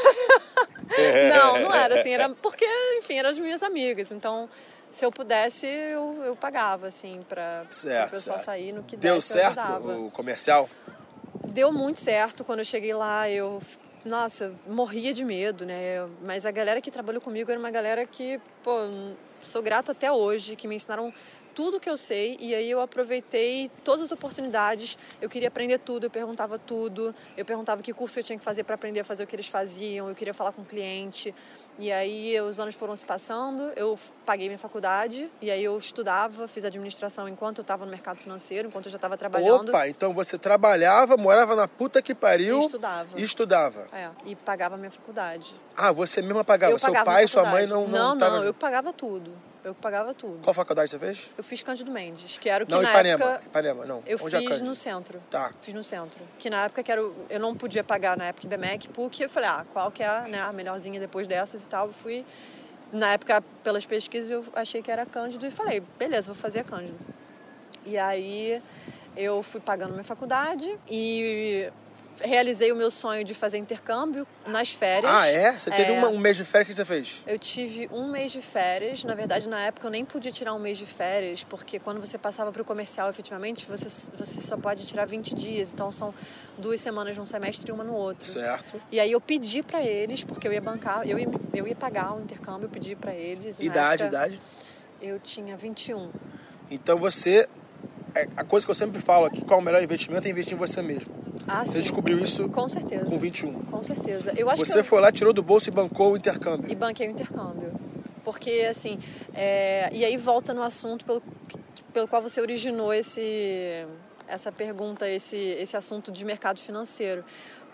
Não, não era assim. Era porque, enfim, eram as minhas amigas. Então, se eu pudesse, eu, eu pagava, assim, pra, Certo, o pessoal certo. sair no que Deu desse, certo o comercial? Deu muito certo quando eu cheguei lá. Eu, nossa, morria de medo, né? Mas a galera que trabalhou comigo era uma galera que, pô, sou grata até hoje, que me ensinaram tudo que eu sei e aí eu aproveitei todas as oportunidades. Eu queria aprender tudo, eu perguntava tudo, eu perguntava que curso eu tinha que fazer para aprender a fazer o que eles faziam, eu queria falar com o cliente. E aí os anos foram se passando, eu paguei minha faculdade e aí eu estudava, fiz administração enquanto eu estava no mercado financeiro, enquanto eu já estava trabalhando. Opa, então você trabalhava, morava na puta que E pariu estudava. e estudava. É, e pagava minha faculdade. Ah, você mesma pagava. eu Seu pagava pai e sua mãe não Não, não, tava eu que pagava tudo. Eu pagava tudo. Qual faculdade você fez? Eu fiz Cândido Mendes, que era o que não, na Ipanema. época... Ipanema, não. Eu Onde é fiz Cândido? no centro. Tá. Fiz no centro. Que na época que era, eu não podia pagar na época IBMEC, porque eu falei, ah, qual que é a, né, a melhorzinha depois dessas e tal. Eu fui, na época, pelas pesquisas, eu achei que era Cândido e falei, beleza, vou fazer Cândido. E aí eu fui pagando minha faculdade e realizei o meu sonho de fazer intercâmbio nas férias. Ah, é? Você teve É. uma- um mês de férias que você fez? Eu tive um mês de férias. Na verdade, na época eu nem podia tirar um mês de férias, porque quando você passava para o comercial, efetivamente, você, você só pode tirar 20 dias. Então são duas semanas num semestre e uma no outro. Certo. E aí eu pedi para eles, porque eu ia bancar, eu ia, eu ia pagar o intercâmbio, eu pedi para eles. Idade, época idade. Eu tinha 21. Então você. é, A coisa que eu sempre falo aqui, qual é o melhor investimento é investir em você mesmo. Ah, Você sim. descobriu isso Com certeza. com 21. Com certeza. Eu acho Você que eu... foi lá, tirou do bolso e bancou o intercâmbio. e banquei o intercâmbio. Porque, assim, é, e aí volta no assunto pelo, pelo qual você originou esse, essa pergunta, esse, esse assunto de mercado financeiro.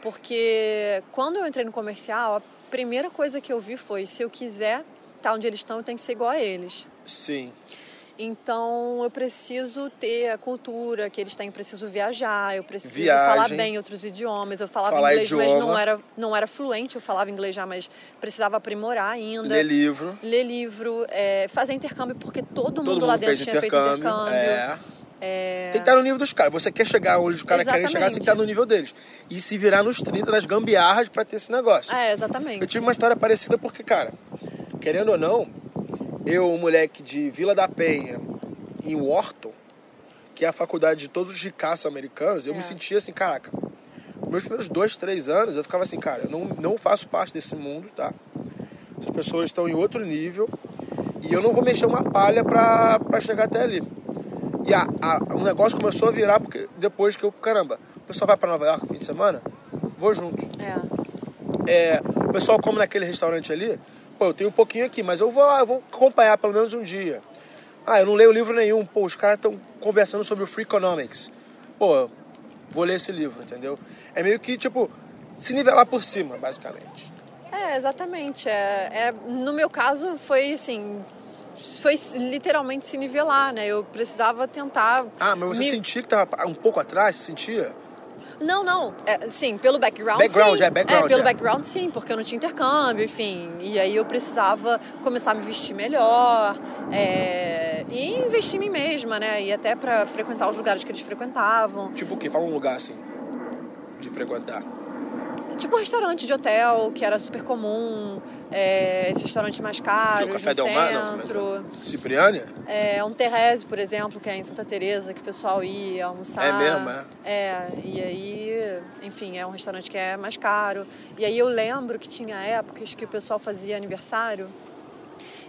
Porque quando eu entrei no comercial, a primeira coisa que eu vi foi: se eu quiser estar onde eles estão, eu tenho que ser igual a eles. Sim. Então eu preciso ter a cultura que eles têm, eu preciso viajar, eu preciso Viagem. falar bem outros idiomas. Eu falava Falar inglês, mas idioma. não era, não era fluente, eu falava inglês já, mas precisava aprimorar ainda. Ler livro. Ler livro, é, fazer intercâmbio, porque todo, Todo mundo mundo lá dentro tinha feito intercâmbio. É. É, Tem que estar no nível dos caras. Você quer chegar onde os caras querem chegar, você tem que estar no nível deles. E se virar nos 30 das gambiarras pra ter esse negócio. É, Eu exatamente. tive uma história parecida porque, cara, querendo ou não, eu, um moleque de Vila da Penha, em Wharton, que é a faculdade de todos os ricaços americanos, eu É. me sentia assim, caraca, meus primeiros dois, três anos, eu ficava assim, cara, eu não, não faço parte desse mundo, tá? Essas pessoas estão em outro nível e eu não vou mexer uma palha pra, pra chegar até ali. E a, a- o negócio começou a virar porque depois que eu, caramba, o pessoal vai pra Nova York no fim de semana? Vou junto. É. É, o pessoal come naquele restaurante ali, pô, eu tenho um pouquinho aqui, mas eu vou lá, eu vou acompanhar pelo menos um dia. Ah, eu não leio livro nenhum, pô, os caras estão conversando sobre o Free Economics. Pô, vou ler esse livro, entendeu? É meio que, tipo, se nivelar por cima, basicamente. É, exatamente. É, é, no meu caso, foi assim. Foi literalmente se nivelar, né? Eu precisava tentar. Ah, mas você me- sentia que tava um pouco atrás, você sentia? Não, não. É, sim, pelo background. Background, sim. é, background, pelo é. background, sim, porque eu não tinha intercâmbio, enfim. E aí eu precisava começar a me vestir melhor é, e investir em mim mesma, né? E até pra frequentar os lugares que eles frequentavam. Tipo o quê? Fala um lugar assim, de frequentar. Tipo um restaurante de hotel, que era super comum. É, esses restaurantes mais caros, Que o Café no Del Mar, não? centro. Mas, Cipriani? É, um Terrese, por exemplo, que é em Santa Teresa, que o pessoal ia almoçar. É mesmo, é? É, e aí, enfim, é um restaurante que é mais caro. E aí eu lembro que tinha épocas que o pessoal fazia aniversário.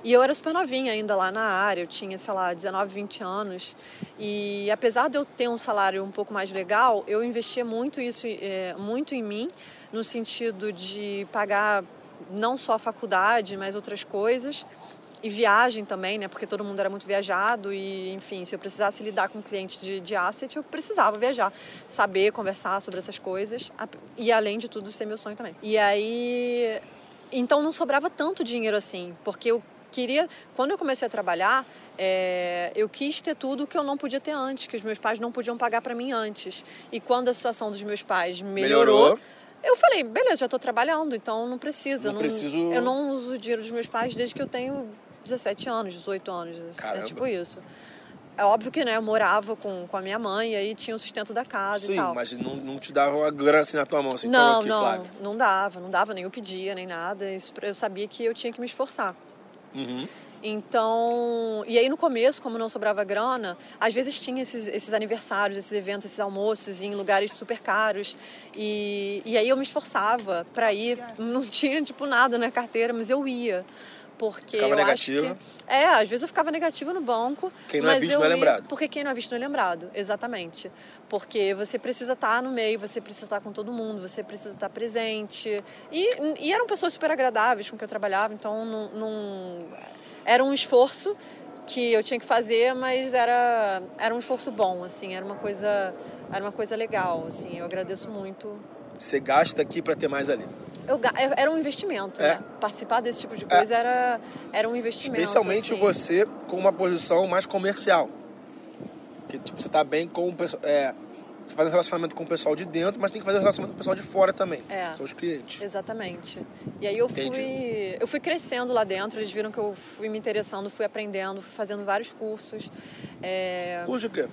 E eu era super novinha ainda lá na área, eu tinha, sei lá, 19, 20 anos. E apesar de eu ter um salário um pouco mais legal, eu investia muito isso, é, muito em mim, no sentido de pagar não só a faculdade, mas outras coisas. E viagem também, né? Porque todo mundo era muito viajado e, enfim, se eu precisasse lidar com cliente de, de asset, eu precisava viajar. Saber conversar sobre essas coisas. E, além de tudo, ser meu sonho também. E aí... Então, não sobrava tanto dinheiro assim. Porque eu queria... Quando eu comecei a trabalhar, é, eu quis ter tudo que eu não podia ter antes. Que os meus pais não podiam pagar para mim antes. E quando a situação dos meus pais melhorou... Melhorou. Eu falei, beleza, já estou trabalhando, então não precisa. Não eu preciso- Eu não uso o dinheiro dos meus pais desde que eu tenho 17 anos, 18 anos. Caramba. É tipo isso. É óbvio que, né, eu morava com, com a minha mãe e aí tinha o sustento da casa e Sim, tal. mas não, não te dava uma grana assim na tua mão, assim, não, aqui, não, Flávio. não dava, não dava, nem eu pedia, nem nada. Isso, eu sabia que eu tinha que me esforçar. Uhum. Então, e aí no começo, como não sobrava grana, às vezes tinha esses, esses aniversários, esses eventos, esses almoços em lugares super caros. E, e aí eu me esforçava para ir, não tinha tipo nada na carteira, mas eu ia. Porque Ficava eu negativa? acho que. É, às vezes eu ficava negativa no banco. Quem não é visto eu não é ia- lembrado. Porque quem não é visto não é lembrado, exatamente. Porque você precisa estar no meio, você precisa estar com todo mundo, você precisa estar presente. E, e eram pessoas super agradáveis com que eu trabalhava, então não, não- era um esforço que eu tinha que fazer, mas era, era um esforço bom, assim, era uma coisa, era uma coisa legal, assim, eu agradeço muito. Você gasta aqui pra ter mais ali. Eu, ga- era um investimento, É. né? Participar desse tipo de coisa era, era um investimento. Especialmente assim. você com uma posição mais comercial. Que tipo, você tá bem com o pessoal. É, você faz um relacionamento com o pessoal de dentro, mas tem que fazer um relacionamento com o pessoal de fora também. É. São os clientes. Exatamente. E aí eu fui, Entendi. eu fui crescendo lá dentro, eles viram que eu fui me interessando, fui aprendendo, fui fazendo vários cursos. É, Curso de quê?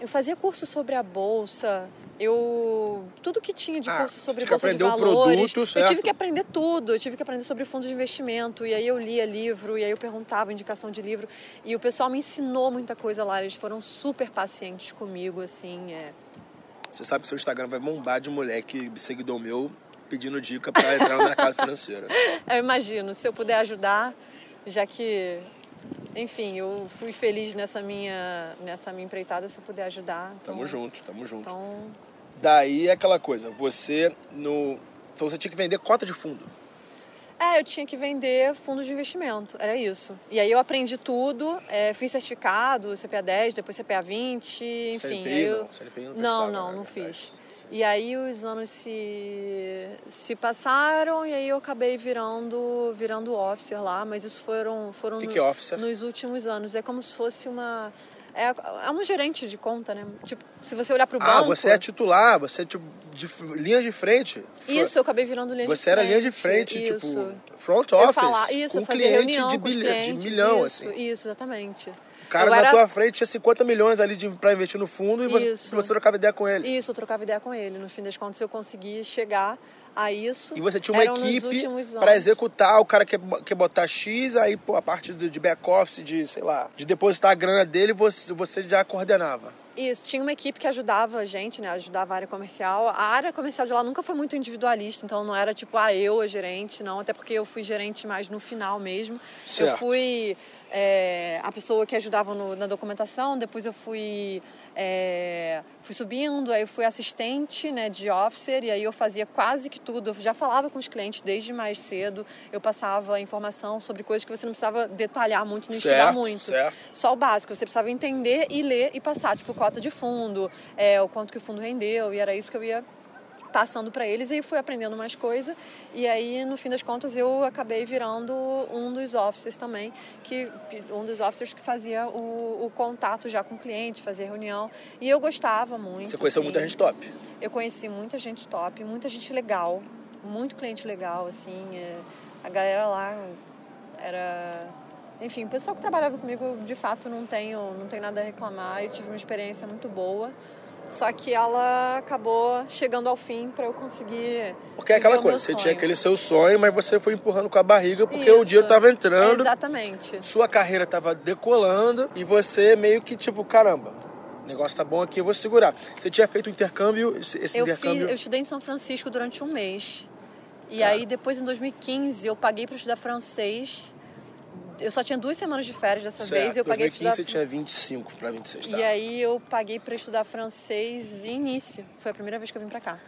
Eu fazia curso sobre a bolsa, eu tudo que tinha de Ah, curso sobre bolsa de valores, produto, eu tive que aprender tudo, eu tive que aprender sobre fundos de investimento e aí eu lia livro e aí eu perguntava indicação de livro e o pessoal me ensinou muita coisa lá, eles foram super pacientes comigo assim, é. Você sabe que seu Instagram vai bombar de moleque seguidor meu pedindo dica pra entrar no mercado financeiro. Eu imagino, se eu puder ajudar, já que enfim, eu fui feliz nessa minha nessa minha empreitada, se eu puder ajudar. então- Tamo junto, tamo junto. Então, Daí é aquela coisa, você no. Então você tinha que vender cota de fundo. É, eu tinha que vender fundos de investimento, era isso. E aí eu aprendi tudo, é, fiz certificado, CPA 10, depois CPA 20, enfim. CNPI aí eu... não, CNPI não Não, precisava, não, né, não verdade. fiz. Sim. E aí os anos se, se passaram e aí eu acabei virando, virando officer lá, mas isso foram, foram que, no- que é officer? nos últimos anos. É como se fosse uma... É, é uma gerente de conta, né? Tipo, se você olhar pro Ah, banco... você é titular, você é tipo de linha de frente. Isso, eu acabei virando linha de Você era linha de frente, frente, isso. tipo, front Eu office, falar, isso, com cliente de, com bilha- de clientes, milhão, isso, assim. Isso, exatamente. O cara Eu na era- tua frente tinha 50 milhões ali de, pra investir no fundo e você, você trocava ideia com ele. Isso, eu trocava ideia com ele. No fim das contas, eu consegui chegar a isso. E você tinha uma equipe anos. executar, o cara quer, quer botar X, aí pô, a parte de de back-office, de, sei lá, de depositar a grana dele, você, você já coordenava. Isso, tinha uma equipe que ajudava a gente, né? Ajudava a área comercial. A área comercial de lá nunca foi muito individualista, então não era tipo, ah, eu a gerente, não. Até porque eu fui gerente mais no final mesmo. Certo. Eu fui é, a pessoa que ajudava no- na documentação, depois eu fui, é, fui subindo, aí eu fui assistente né, de officer, e aí eu fazia quase que tudo. Eu já falava com os clientes desde mais cedo, eu passava informação sobre coisas que você não precisava detalhar muito, nem estudar Certo, muito. certo. Só o básico, você precisava entender e ler e passar, tipo, cota de fundo, é, o quanto que o fundo rendeu, e era isso que eu ia passando para eles e fui aprendendo mais coisa e aí no fim das contas eu acabei virando um dos officers também que um dos officers que fazia o, o contato já com o cliente fazia reunião e eu gostava muito Você conheceu assim. muita gente top. eu conheci muita gente top muita gente legal muito cliente legal assim é, a galera lá era enfim o pessoal que trabalhava comigo de fato não tenho não tenho nada a reclamar eu tive uma experiência muito boa só que ela acabou chegando ao fim para eu conseguir Porque é aquela o coisa, você tinha aquele seu sonho, mas você foi empurrando com a barriga porque Isso. o dinheiro tava entrando, Exatamente. sua carreira tava decolando e você meio que tipo, caramba, o negócio tá bom aqui, eu vou segurar. Você tinha feito um intercâmbio, esse Eu, fiz, intercâmbio. eu estudei em São Francisco durante um mês. E Tá. aí, depois, em 2015, eu paguei para estudar francês. Eu só tinha duas semanas de férias dessa certo, vez. Eu paguei 2015 você pra tinha 25 para 26, estudar... tá? E aí, eu paguei para estudar francês de início. Foi a primeira vez que eu vim para cá.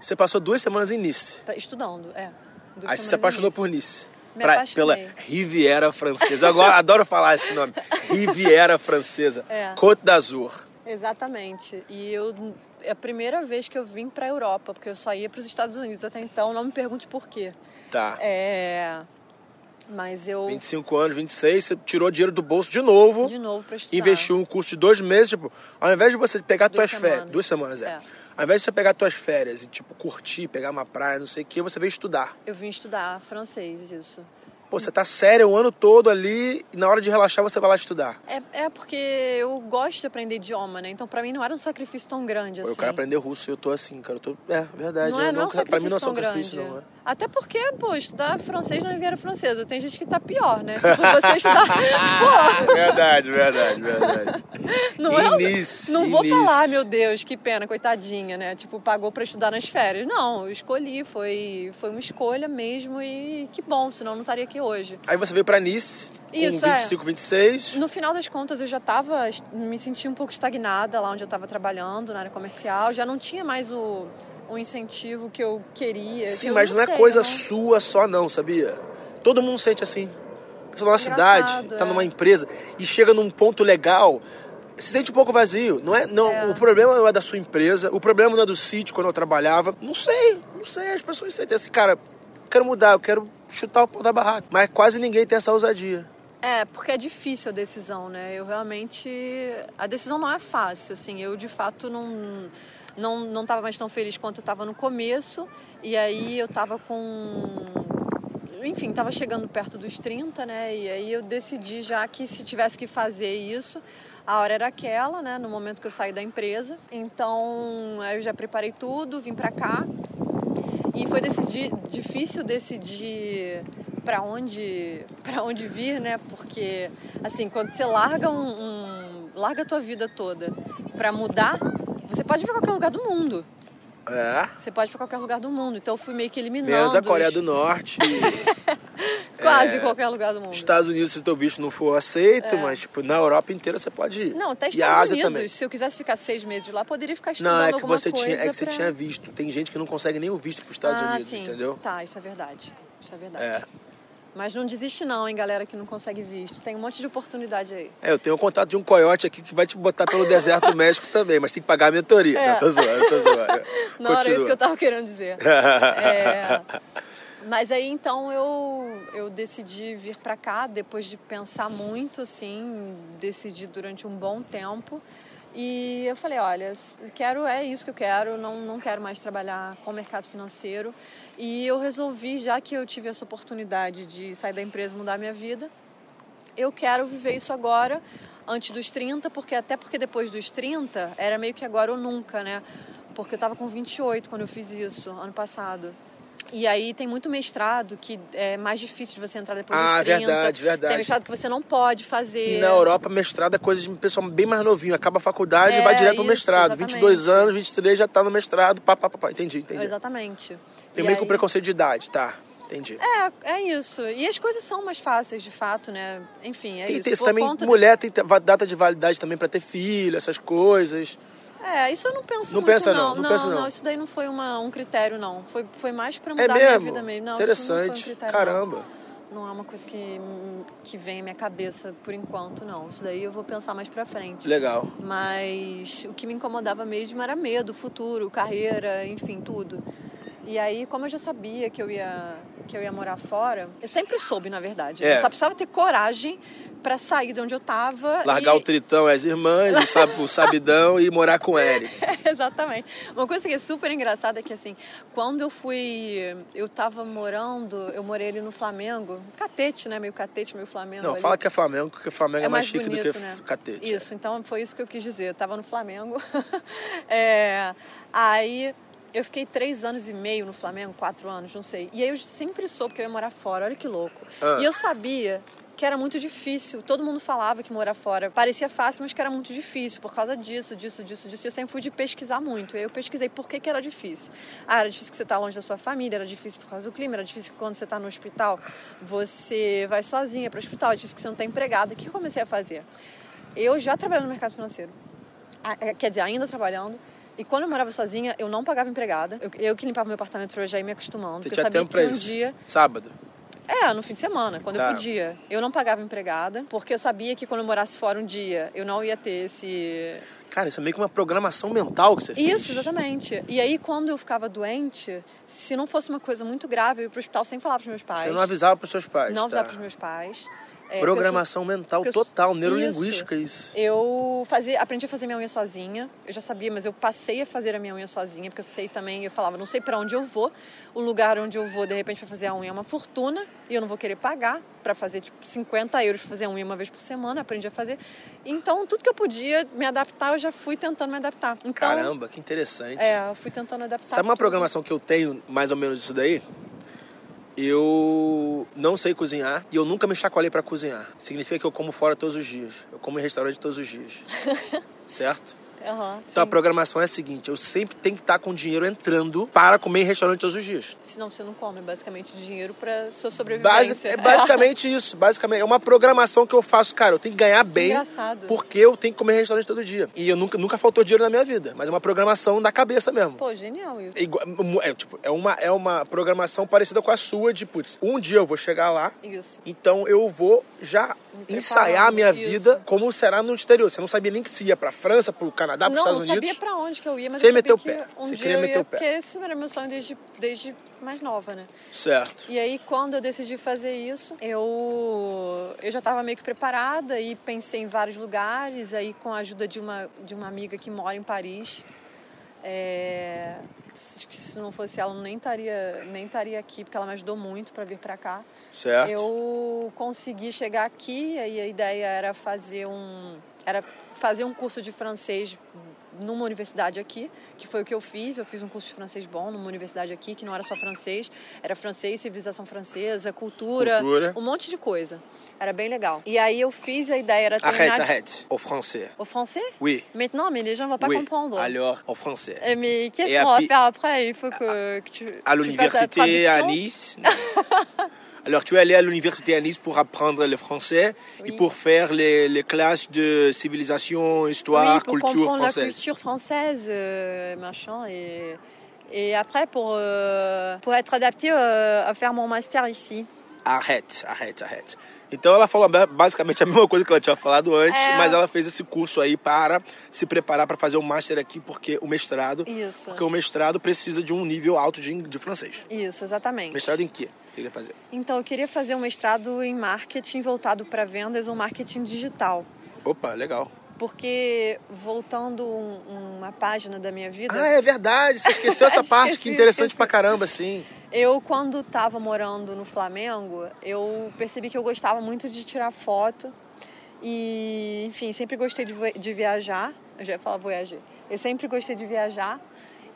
Você passou duas semanas em Nice. Estudando, é. Duas Aí você se apaixonou por Nice. Pra- pela Riviera Francesa. Eu agora adoro falar esse nome. Riviera Francesa. É. Côte d'Azur. Exatamente. E eu é a primeira vez que eu vim para a Europa, porque eu só ia para os Estados Unidos até então. Não me pergunte por quê. Tá. É, mas eu 25 anos, 26, você tirou dinheiro do bolso de novo. de novo para estudar. investiu um curso de dois meses, tipo, ao invés de você pegar Duas tuas férias, duas semanas, é. É. Ao invés de você pegar tuas férias e, tipo, curtir, pegar uma praia, não sei o que, você veio estudar. Eu vim estudar francês, isso. Pô, você tá sério o ano todo ali e na hora de relaxar você vai lá estudar. É, é porque eu gosto de aprender idioma, né? Então pra mim não era um sacrifício tão grande Pô, assim. eu quero aprender russo e eu tô assim, cara. Eu tô... É, verdade. Não é, eu não é um pra mim não é sacrifício só tão sacrifício, grande. não. É. Até porque, pô, estudar francês na Riviera Francesa. Tem gente que tá pior, né? Tipo, você estudar... pô, Verdade, verdade, verdade. não é... Início, Não vou início. falar, meu Deus, que pena, coitadinha, né? Tipo, pagou pra estudar nas férias. Não, eu escolhi, foi, foi uma escolha mesmo e que bom, senão eu não estaria aqui hoje. Aí você veio pra Nice Isso, com é. 25, 26. No final das contas, eu já estava, me senti um pouco estagnada lá onde eu estava trabalhando, na área comercial. Já não tinha mais o, o incentivo que eu queria. que Sim, eu mas não é sei, coisa eu não- sua só não, sabia? Todo mundo sente assim. A pessoa numa Engraçado, cidade, tá é. numa empresa e chega num ponto legal, se sente um pouco vazio. Não é, não, É. O problema não é da sua empresa, o problema não é do sítio quando eu trabalhava. Não sei, não sei. As pessoas sentem assim, cara, quero mudar, eu quero chutar o pau da barraca. Mas quase ninguém tem essa ousadia. É, porque é difícil a decisão, né? Eu realmente. A decisão não é fácil, assim. Eu, de fato, não. Não, não tava mais tão feliz quanto eu estava no começo. E aí eu tava com. Enfim, tava chegando perto dos 30, né? E aí eu decidi já que se tivesse que fazer isso, a hora era aquela, né? No momento que eu saí da empresa. Então, eu já preparei tudo, vim para cá. E foi decidir, difícil decidir para onde para onde vir, né? Porque assim, quando você larga um, um larga a tua vida toda para mudar, você pode ir para qualquer lugar do mundo. É. Você pode ir pra qualquer lugar do mundo. Então eu fui meio que eliminando. Menos a Coreia os- do Norte. Quase é, qualquer lugar do mundo. Estados Unidos, se teu visto não for aceito, É. mas tipo, na Europa inteira você pode ir. Não, até E a Estados Ásia Unidos. também. Se eu quisesse ficar seis meses lá, poderia ficar estudando Não, é que você tinha, é que você pra- tinha visto. Tem gente que não consegue nem o visto para os Estados ah, Unidos, sim. entendeu? Tá, isso é verdade. Isso é verdade. É. Mas não desiste não, hein, galera que não consegue visto. Tem um monte de oportunidade aí. É, eu tenho o contato de um coiote aqui que vai te botar pelo deserto do México também, mas tem que pagar a mentoria. É. Não, tô zoando, tô zoando. Não era isso Continua. que eu tava querendo dizer. É, Mas aí então eu, eu decidi vir pra cá depois de pensar muito, assim, decidi durante um bom tempo. E eu falei, olha, quero, é isso que eu quero, não, não quero mais trabalhar com o mercado financeiro. E eu resolvi, já que eu tive essa oportunidade de sair da empresa e mudar minha vida, eu quero viver isso agora, antes dos 30, porque até porque depois dos 30 era meio que agora ou nunca, né? Porque eu tava com 28 quando eu fiz isso, ano passado. E aí tem muito mestrado que é mais difícil de você entrar depois Ah, dos 30. verdade, verdade. Tem mestrado que você não pode fazer. E na Europa, mestrado é coisa de pessoal bem mais novinho. Acaba a faculdade e É, vai direto pro isso, mestrado. exatamente. 22 anos, 23 já tá no mestrado. Pá, pá, pá, pá. Entendi, entendi. Exatamente. Tem E meio que um aí- preconceito de idade, tá. Entendi. É, é isso. E as coisas são mais fáceis, de fato, né? Enfim, é tem, isso. tem, também, mulher tem data de validade também pra ter filho, essas coisas. É, isso eu não penso Não muito, pensa não, não. não não, pensa não. isso daí não foi uma, um critério, não. Foi, foi mais pra É mudar a minha mesmo? vida mesmo. Não, isso Interessante. não foi um critério, Caramba. Não. não é uma coisa que, que vem à minha cabeça por enquanto, não. Isso daí eu vou pensar mais pra frente. Legal. Mas o que me incomodava mesmo era medo, futuro, carreira, enfim, tudo. E aí, como eu já sabia que eu ia que eu ia morar fora, eu sempre soube, na verdade. É. Eu só precisava ter coragem pra sair de onde eu tava. Largar e... o tritão as irmãs, o, sab, o sabidão e morar com o Eric. Exatamente. Uma coisa que é super engraçada é que, assim, quando eu fui. Eu tava morando, eu morei ali no Flamengo, catete, né? Meio catete, meio Flamengo. Não, ali. fala que é Flamengo, porque Flamengo é, É mais, mais chique do bonito, que né? catete. Isso, então foi isso que eu quis dizer. Eu tava no Flamengo. É, aí eu fiquei três anos e meio no Flamengo, quatro anos, não sei. E aí eu sempre soube que eu ia morar fora, olha que louco. Ah. E eu sabia que era muito difícil. Todo mundo falava que morar fora parecia fácil, mas que era muito difícil por causa disso, disso, disso, disso. E eu sempre fui de pesquisar muito. E eu pesquisei por que, que era difícil. Ah, era difícil que você tá longe da sua família, era difícil por causa do clima, era difícil que quando você tá no hospital, você vai sozinha para o hospital, é difícil que você não tá empregada. O que eu comecei a fazer? Eu já trabalhando no mercado financeiro. Ah, é, Quer dizer, ainda trabalhando. E quando eu morava sozinha, eu não pagava empregada. Eu, eu que limpava meu apartamento pra eu já ir me acostumando. Você porque eu tinha sabia tempo que pra um isso? dia Sábado. é, no fim de semana, quando Tá. eu podia. Eu não pagava empregada, porque eu sabia que quando eu morasse fora um dia, eu não ia ter esse. Cara, isso é meio que uma programação mental que você fez. Isso, exatamente. E aí, quando eu ficava doente, se não fosse uma coisa muito grave, eu ia pro hospital sem falar pros meus pais. Você não avisava pros seus pais. Não tá? avisava pros meus pais. É, Programação mental eu total, neurolinguística isso. Eu fazia, aprendi a fazer minha unha sozinha. Eu já sabia, mas eu passei a fazer a minha unha sozinha, porque eu sei também, eu falava, não sei para onde eu vou. O lugar onde eu vou, de repente, para fazer a unha é uma fortuna e eu não vou querer pagar para fazer tipo 50 euros para fazer a unha uma vez por semana. Aprendi a fazer. Então, tudo que eu podia me adaptar, eu já fui tentando me adaptar. Então, Caramba, que interessante. É, eu fui tentando adaptar. Sabe uma programação que eu tenho, mais ou menos isso daí? Eu não sei cozinhar e eu nunca me chacoalhei pra cozinhar. Significa que eu como fora todos os dias. Eu como em restaurante todos os dias. certo? Aham, Então a programação é a seguinte: eu sempre tenho que estar com dinheiro entrando para comer em restaurante todos os dias. Senão você não come, basicamente, dinheiro para sua Basi sobrevivência. é basicamente isso. Basicamente, é uma programação que eu faço, cara. Eu tenho que ganhar bem Engraçado. porque eu tenho que comer em restaurante todo dia. E eu nunca, nunca faltou dinheiro na minha vida. Mas é uma programação da cabeça mesmo. Pô, genial isso. É, igual- é, tipo, é, uma, é uma programação parecida com a sua de, putz, um dia eu vou chegar lá, Isso. então eu vou já ensaiar a minha preparando, vida isso. como será no exterior. Você não sabia nem que se ia pra França, pro Canadá, pros não, Estados não Unidos. sabia pra onde que eu ia, mas Você eu sabia o que pé. um Você dia queria eu meter ia, o pé. porque esse era meu sonho desde, desde mais nova, né? Certo. E aí, quando eu decidi fazer isso, eu, eu já estava meio que preparada e pensei em vários lugares. Aí, com a ajuda de uma, de uma amiga que mora em Paris, é, acho que se não fosse ela, eu nem estaria nem estaria aqui, porque ela me ajudou muito para vir para cá. Certo. Eu consegui chegar aqui, aí a ideia era fazer um. era fazer um curso de francês numa universidade aqui, que foi o que eu fiz. Eu fiz um curso de francês bom numa universidade aqui, que não era só francês, era francês, civilização francesa, cultura, Cultura. um monte de coisa. Era bem legal. E aí eu fiz, a ideia era Arrête, terminar... arrête. Au français. Au français Oui. Maintenant, mais les gens vont pas oui. comprendre. Alors, au français. Eh, Mais qu'est-ce Et qu'on va faire après Il faut que, que tu, À l'université à. Nice. Alors, tu es allé à l'université à Nice pour apprendre le français et Oui. pour faire les, les classes de civilisation, histoire, oui, pour culture comprendre la française. culture française, euh, machin, et, et après pour, euh, pour être adapté euh, à faire mon master ici. Arrête, arrête, arrête. Então ela falou ba- basicamente a mesma coisa que ela tinha falado antes, É. mas ela fez esse curso aí para se preparar para fazer o master aqui, porque o mestrado, Isso, porque o mestrado precisa de um nível alto de, de francês. isso, exatamente. Mestrado em quê? Que Queria fazer. Então eu queria fazer um mestrado em marketing voltado para vendas ou marketing digital. Opa, legal. Porque, voltando um- uma página da minha vida, Ah, é verdade, você esqueceu essa parte, que Esqueci, interessante esqueci. pra caramba, sim. eu, quando estava morando no Flamengo, eu percebi que eu gostava muito de tirar foto. E, enfim, sempre gostei de, de viajar. Eu já ia falar voyager. Eu sempre gostei de viajar.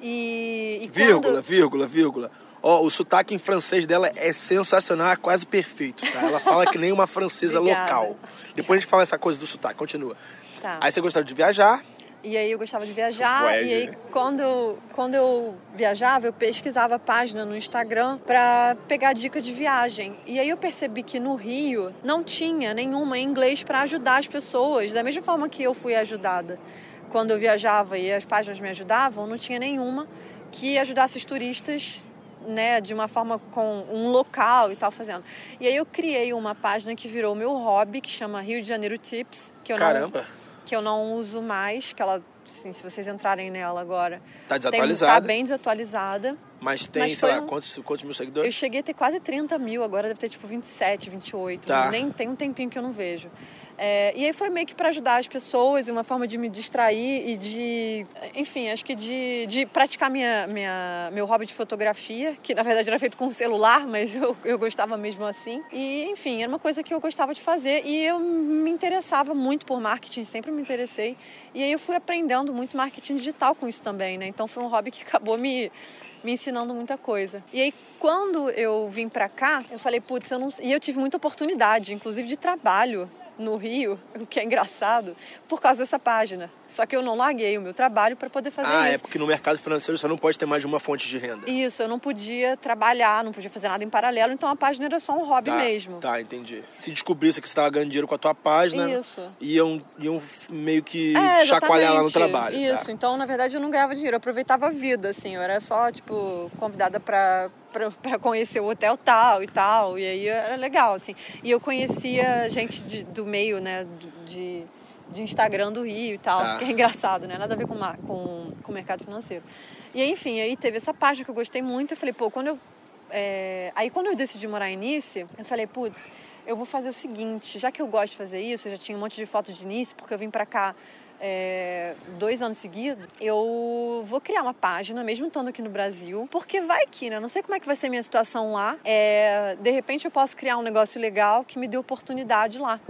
E, e Vírgula, quando... vírgula, vírgula. Ó, o sotaque em francês dela é sensacional, é quase perfeito, tá? Ela fala que nem uma francesa local. Depois a gente fala essa coisa do sotaque, continua. Tá. Aí você gostava de viajar, E aí eu gostava de viajar. E aí quando eu, quando eu viajava, eu pesquisava a página no Instagram pra pegar dica de viagem. E aí eu percebi que no Rio não tinha nenhuma em inglês pra ajudar as pessoas. Da mesma forma que eu fui ajudada quando eu viajava e as páginas me ajudavam, não tinha nenhuma que ajudasse os turistas né, de uma forma com um local e tal fazendo. E aí eu criei uma página que virou meu hobby, que chama Rio de Janeiro Tips, que eu não caramba, que eu não uso mais, que ela, assim, se vocês entrarem nela agora, tá tem, tá desatualizada. bem desatualizada. Mas tem, Mas sei lá, um- quantos, quantos mil Eu seguidores? cheguei a ter quase 30 mil, agora deve ter tipo 27, 28. Tá. Nem tem um tempinho que eu não vejo. É, e aí foi meio que para ajudar as pessoas, uma forma de me distrair e de, enfim, acho que de, de praticar minha, minha, meu hobby de fotografia, que na verdade era feito com celular, mas eu, eu gostava mesmo assim. E, enfim, era uma coisa que eu gostava de fazer e eu me interessava muito por marketing, sempre me interessei. E aí eu fui aprendendo muito marketing digital com isso também, né? Então foi um hobby que acabou me me ensinando muita coisa. E aí, quando eu vim pra cá, eu falei, putz, eu não... E eu tive muita oportunidade, inclusive de trabalho no Rio, o que é engraçado, por causa dessa página. Só que eu não larguei o meu trabalho para poder fazer Ah, é isso. porque no mercado financeiro você não pode ter mais de uma fonte de renda. Isso, eu não podia trabalhar, não podia fazer nada em paralelo, então a página era só um hobby tá, mesmo. Tá, entendi. Se descobrisse que você estava ganhando dinheiro com a tua página, Isso. iam, iam meio que É, chacoalhar lá no trabalho. Isso, Tá. então na verdade eu não ganhava dinheiro, eu aproveitava a vida, assim, eu era só, tipo, convidada pra, pra conhecer o hotel tal e tal, e aí era legal, assim. E eu conhecia gente de- do meio, né, de, de Instagram do Rio e tal, Tá. que é engraçado, né, nada a ver com, com, com o mercado financeiro. E aí, enfim, aí teve essa página que eu gostei muito, eu falei, pô, quando eu é, aí quando eu decidi morar em Nice, eu falei, putz, eu vou fazer o seguinte, já que eu gosto de fazer isso, eu já tinha um monte de fotos de Nice, porque eu vim pra cá é, dois anos seguidos, eu vou criar uma página, mesmo estando aqui no Brasil, porque vai que, né? Não sei como é que vai ser a minha situação lá. É, de repente eu posso criar um negócio legal que me dê oportunidade lá.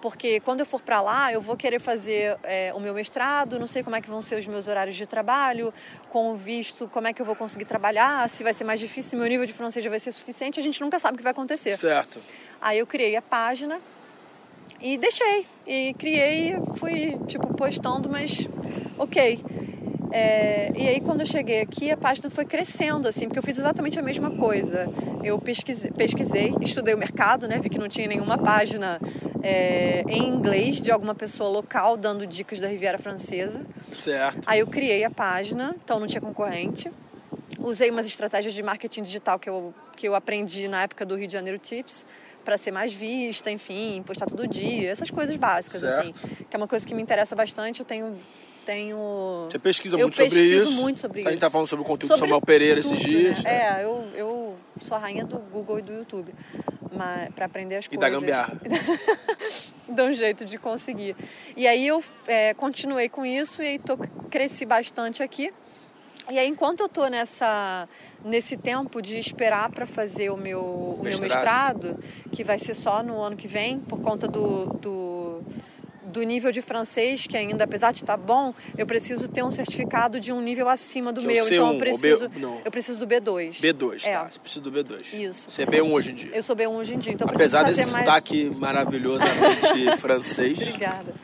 Porque quando eu for para lá, eu vou querer fazer é, o meu mestrado, não sei como é que vão ser os meus horários de trabalho, com o visto, como é que eu vou conseguir trabalhar, se vai ser mais difícil, se meu nível de francês vai ser suficiente, a gente nunca sabe o que vai acontecer. Certo. Aí eu criei a página e deixei. E criei, fui, tipo, postando, mas ok. É, e aí quando eu cheguei aqui, a página foi crescendo, assim, porque eu fiz exatamente a mesma coisa. Eu pesquisei, pesquisei estudei o mercado, né? Vi que não tinha nenhuma página é, em inglês de alguma pessoa local dando dicas da Riviera Francesa. Certo. Aí eu criei a página, então não tinha concorrente. Usei umas estratégias de marketing digital que eu, que eu aprendi na época do Rio de Janeiro Tips para ser mais vista, enfim, postar todo dia, essas coisas básicas, Certo. assim. Que é uma coisa que me interessa bastante. Eu tenho. Tenho... Você pesquisa Eu muito sobre pesquiso isso. muito sobre A gente isso. tá falando sobre o conteúdo do Sobre Samuel Pereira esses tudo, dias. né? É, eu, eu sou a rainha do Google e do YouTube. Mas, pra aprender as E coisas. da gambiarra. Dá um jeito de conseguir. E aí eu é, continuei com isso e aí tô, cresci bastante aqui. E aí enquanto eu tô nessa nesse tempo de esperar para fazer o meu, o meu Mestrado. mestrado, que vai ser só no ano que vem, por conta do, do, do nível de francês, que ainda, apesar de estar bom, eu preciso ter um certificado de um nível acima do Que é meu. então C1, eu preciso. B-. Eu preciso do B2. B2, É. tá? Você precisa do B2. Isso. Você é B1 hoje em dia. Eu sou B1 hoje em dia, então eu Apesar desse mais. sotaque maravilhosamente francês. Obrigada.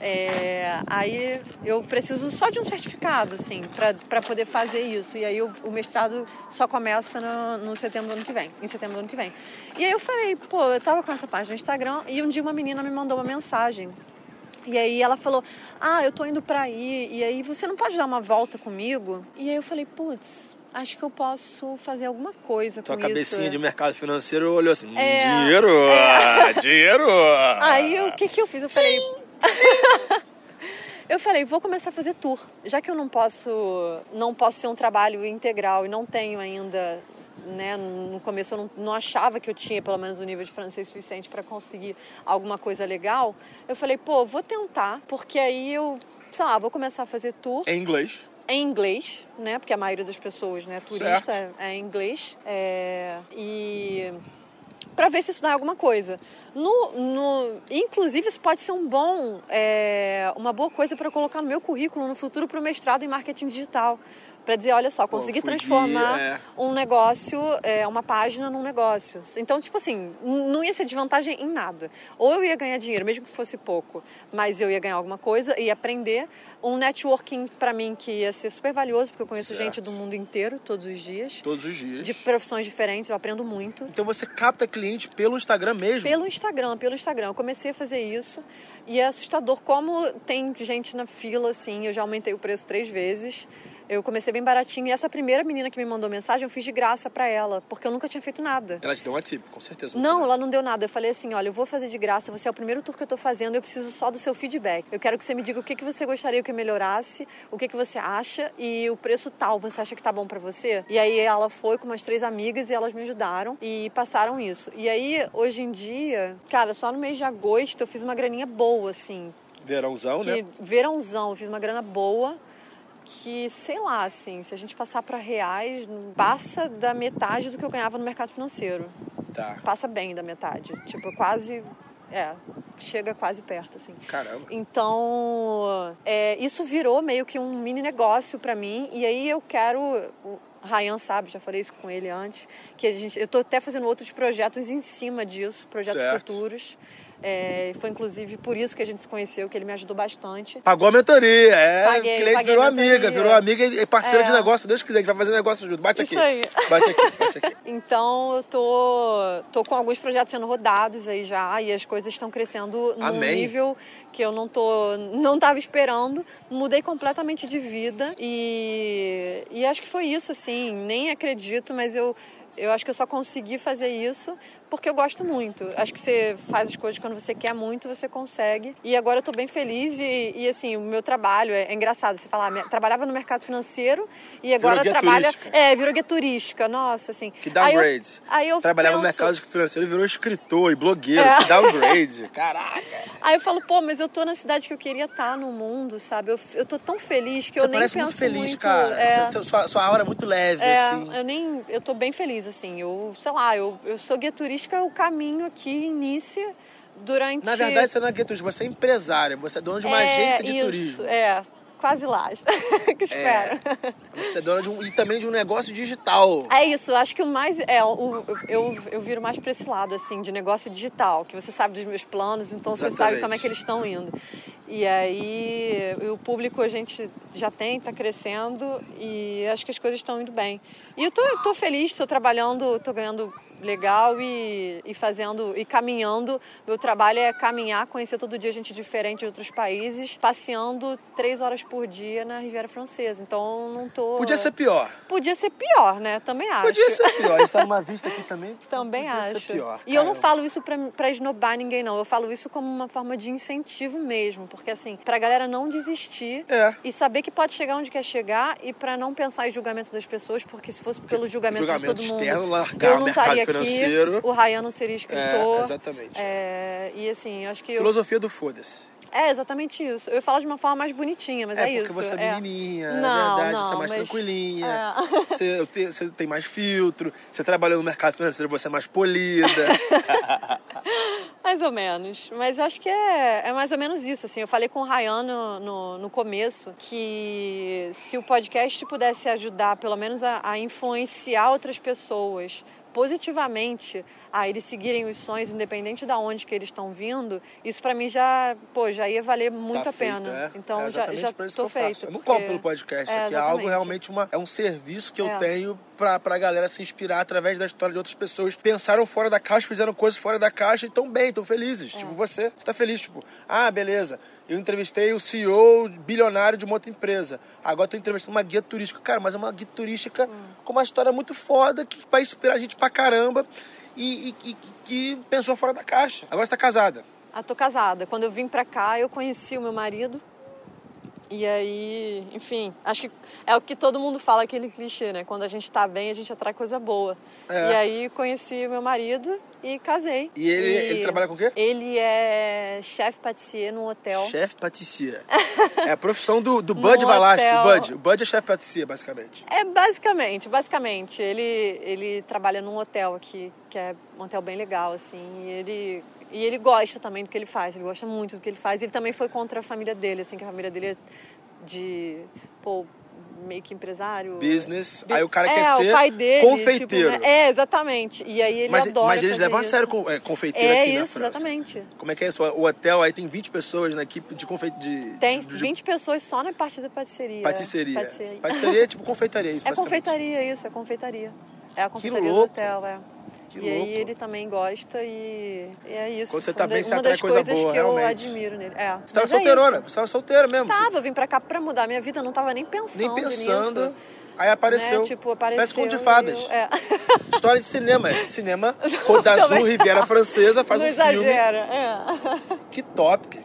É, aí eu preciso só de um certificado, assim, para poder fazer isso. E aí o, o mestrado só começa no, no setembro do ano que vem, em setembro do ano que vem. E aí eu falei, pô, eu tava com essa página no Instagram e um dia uma menina me mandou uma mensagem. E aí ela falou, ah, eu tô indo pra aí, e aí você não pode dar uma volta comigo? E aí eu falei, putz, acho que eu posso fazer alguma coisa Tua com cabecinha isso. de mercado financeiro olhou assim: hum, É, dinheiro! Dinheiro! Aí o que, que eu fiz? Eu falei. eu falei, vou começar a fazer tour. Já que eu não posso, não posso ter um trabalho integral e não tenho ainda, né? No começo eu não, não achava que eu tinha pelo menos o nível de francês suficiente para conseguir alguma coisa legal. Eu falei, pô, vou tentar, porque aí eu, sei lá, vou começar a fazer tour Em inglês. em inglês, né? Porque a maioria das pessoas, né, turista é, Certo. é em inglês. É, e para ver se isso dá alguma coisa. No, no, inclusive, isso pode ser um bom, é, uma boa coisa para colocar no meu currículo no futuro para o mestrado em marketing digital. Para dizer, olha só, Pô, consegui fudi, transformar é. um negócio, é, uma página num negócio. Então, tipo assim, não ia ser desvantagem em nada. Ou eu ia ganhar dinheiro, mesmo que fosse pouco, mas eu ia ganhar alguma coisa e aprender um networking para mim que ia ser super valioso, porque eu conheço Certo. gente do mundo inteiro todos os dias, Todos os dias. de profissões diferentes, eu aprendo muito. Então você capta cliente pelo Instagram mesmo? Pelo Instagram, pelo Instagram. Eu comecei a fazer isso e é assustador como tem gente na fila, assim. Eu já aumentei o preço três vezes. Eu comecei bem baratinho e essa primeira menina que me mandou mensagem eu fiz de graça pra ela, porque eu nunca tinha feito nada. Ela te deu um tip, com certeza. no Não, final. ela não deu nada. Eu falei assim: olha, eu vou fazer de graça, você é o primeiro tour que eu tô fazendo, eu preciso só do seu feedback. Eu quero que você me diga o que, que você gostaria que eu melhorasse, o que, que você acha e o preço tal, você acha que tá bom pra você? E aí ela foi com umas três amigas e elas me ajudaram e passaram isso. E aí, hoje em dia, cara, só no mês de agosto eu fiz uma graninha boa, assim. Verãozão, Que né? verãozão, eu fiz uma grana boa. Que, sei lá, assim, se a gente passar pra reais, passa da metade do que eu ganhava no mercado financeiro Tá. passa bem da metade. Tipo, quase. É, chega quase perto, assim. Caramba. Então, é, isso virou meio que um mini negócio pra mim. E aí eu quero. O Ryan sabe, já falei isso com ele antes, que a gente, eu tô até fazendo outros projetos em cima disso, projetos Certo. futuros. É, foi inclusive por isso que a gente se conheceu, que ele me ajudou bastante. Pagou a mentoria, é. Paguei, cliente paguei virou a amiga, mentoria. virou amiga e parceira É. de negócio, Deus quiser, que vai fazer negócio junto. Bate aqui. Isso aí. Bate aqui, bate aqui. Então eu tô, tô com alguns projetos sendo rodados aí já e as coisas estão crescendo num Amém. nível que eu não tô não tava esperando. Mudei completamente de vida e, e acho que foi isso assim, nem acredito, mas eu eu acho que eu só consegui fazer isso porque eu gosto muito. Acho que você faz as coisas quando você quer muito, você consegue. E agora eu tô bem feliz e, e, assim, o meu trabalho é, é engraçado. Você falar, me- trabalhava no mercado financeiro e agora trabalha. turística. É, virou guia turística. Nossa, assim. Que Aí eu- downgrade. Aí eu Trabalhava no penso- mercado financeiro e virou escritor e blogueiro. É. Que downgrade. Caraca. Aí eu falo, pô, mas eu tô na cidade que eu queria estar no mundo, sabe? Eu, eu tô tão feliz que Você eu nem penso muito feliz, muito, cara. É, Sua, sua, sua aura é muito leve, é, assim. eu nem. Eu tô bem feliz, assim. Eu, sei lá, eu, eu sou guia turística, o caminho aqui inicia durante. Na verdade, você não é guia turístico, você é empresária, você é dono de uma é, agência de isso, turismo. É, quase lá. que espero. Você é dona de um, e também de um negócio digital. É isso, acho que o mais. É, o, eu, eu viro mais pra esse lado, assim, de negócio digital, que você sabe dos meus planos, então você sabe Exatamente. como é que eles estão indo. E aí, o público a gente já tem, tá crescendo e acho que as coisas estão indo bem. E eu tô, tô feliz, tô trabalhando, tô ganhando legal e, e fazendo e caminhando. Meu trabalho é caminhar, conhecer todo dia gente diferente de outros países, passeando três horas por dia na Riviera Francesa. Então não tô. Podia ser pior. Podia ser pior, né? Também acho. Podia ser pior. A gente tá numa vista aqui também. Também podia acho. Ser pior. e eu não falo isso pra, pra esnobar ninguém, não. Eu falo isso como uma forma de incentivo mesmo. Porque, assim, pra galera não desistir É. e saber que pode chegar onde quer chegar e pra não pensar em julgamento das pessoas, porque se fosse pelo julgamento, Julgamento de todo mundo, externo, largar eu não estaria financeiro. aqui, o Ryan não seria escritor. É, exatamente. É, e assim, acho que. eu- Filosofia do foda-se. É exatamente isso. Eu falo de uma forma mais bonitinha, mas é, É, porque isso. você é é. menininha, Não, é verdade, não, você é mais mas- tranquilinha, É. você, eu te- você tem mais filtro, você trabalhou no mercado financeiro, você é mais polida. Mais ou menos. Mas acho que é, é mais ou menos isso. Assim, eu falei com o Ryan no, no, no começo que se o podcast pudesse ajudar, pelo menos, a, a influenciar outras pessoas positivamente a eles seguirem os sonhos, independente de onde que eles estão vindo, isso para mim já, pô, já ia valer muito tá a pena. Feito, é. Então é já já tô feito. Eu não compro pelo podcast, é, aqui é algo realmente uma é um serviço que eu É. tenho pra, pra galera se inspirar através da história de outras pessoas. Pensaram fora da caixa, fizeram coisas fora da caixa e tão bem, tão felizes. É. Tipo, você, você tá feliz, tipo, ah, beleza. Eu entrevistei o CEO bilionário de uma outra empresa. Agora tô entrevistando uma guia turística. Cara, mas é uma guia turística Hum. com uma história muito foda que vai inspirar a gente pra caramba e, e- e- que pensou fora da caixa. Agora você tá casada. Ah, tô casada. Quando eu vim pra cá, eu conheci o meu marido. E aí, enfim, acho que é o que todo mundo fala, aquele clichê, né? Quando a gente tá bem, a gente atrai coisa boa. É. E aí conheci meu marido e casei. E ele, ele trabalha com o quê? Ele é chefe patissier num hotel. Chefe patissier. é a profissão do, do Bud No Valasco. hotel. Bud. O Bud é chefe patissier, basicamente. É basicamente, basicamente. Ele, ele trabalha num hotel aqui, que é um hotel bem legal, assim. E ele, e ele gosta também do que ele faz, ele gosta muito do que ele faz. Ele também foi contra a família dele, assim, que a família dele é de, pô, meio que empresário. Business. Aí o cara é, quer o ser pai dele, confeiteiro. Tipo, né? É, exatamente. E aí ele mas, adora mas eles levam a isso. sério com, é, confeiteiro É aqui na isso, França. exatamente. Como é que é isso? O hotel aí tem 20 pessoas na equipe de confeite de Tem de, de 20 pessoas só na parte da patisserie. patisserie. Patisserie. Patisserie é tipo confeitaria, isso É confeitaria isso, é confeitaria. É a confeitaria do hotel, é. Que e aí ele também gosta e, e é isso. Quando você tá bem, você uma atrai coisa boa, que eu realmente. admiro nele. É. Você tava é solteirona, isso. você tava solteira mesmo. você- Tava, eu vim pra cá pra mudar minha vida, não tava nem pensando nem pensando. nisso. Aí apareceu. Né? Tipo, apareceu. Parece conto de fadas. eu- é. História de cinema. é Cinema, d'Azur, Também. Riviera Francesa, faz não um filme. exagera. É. Que top.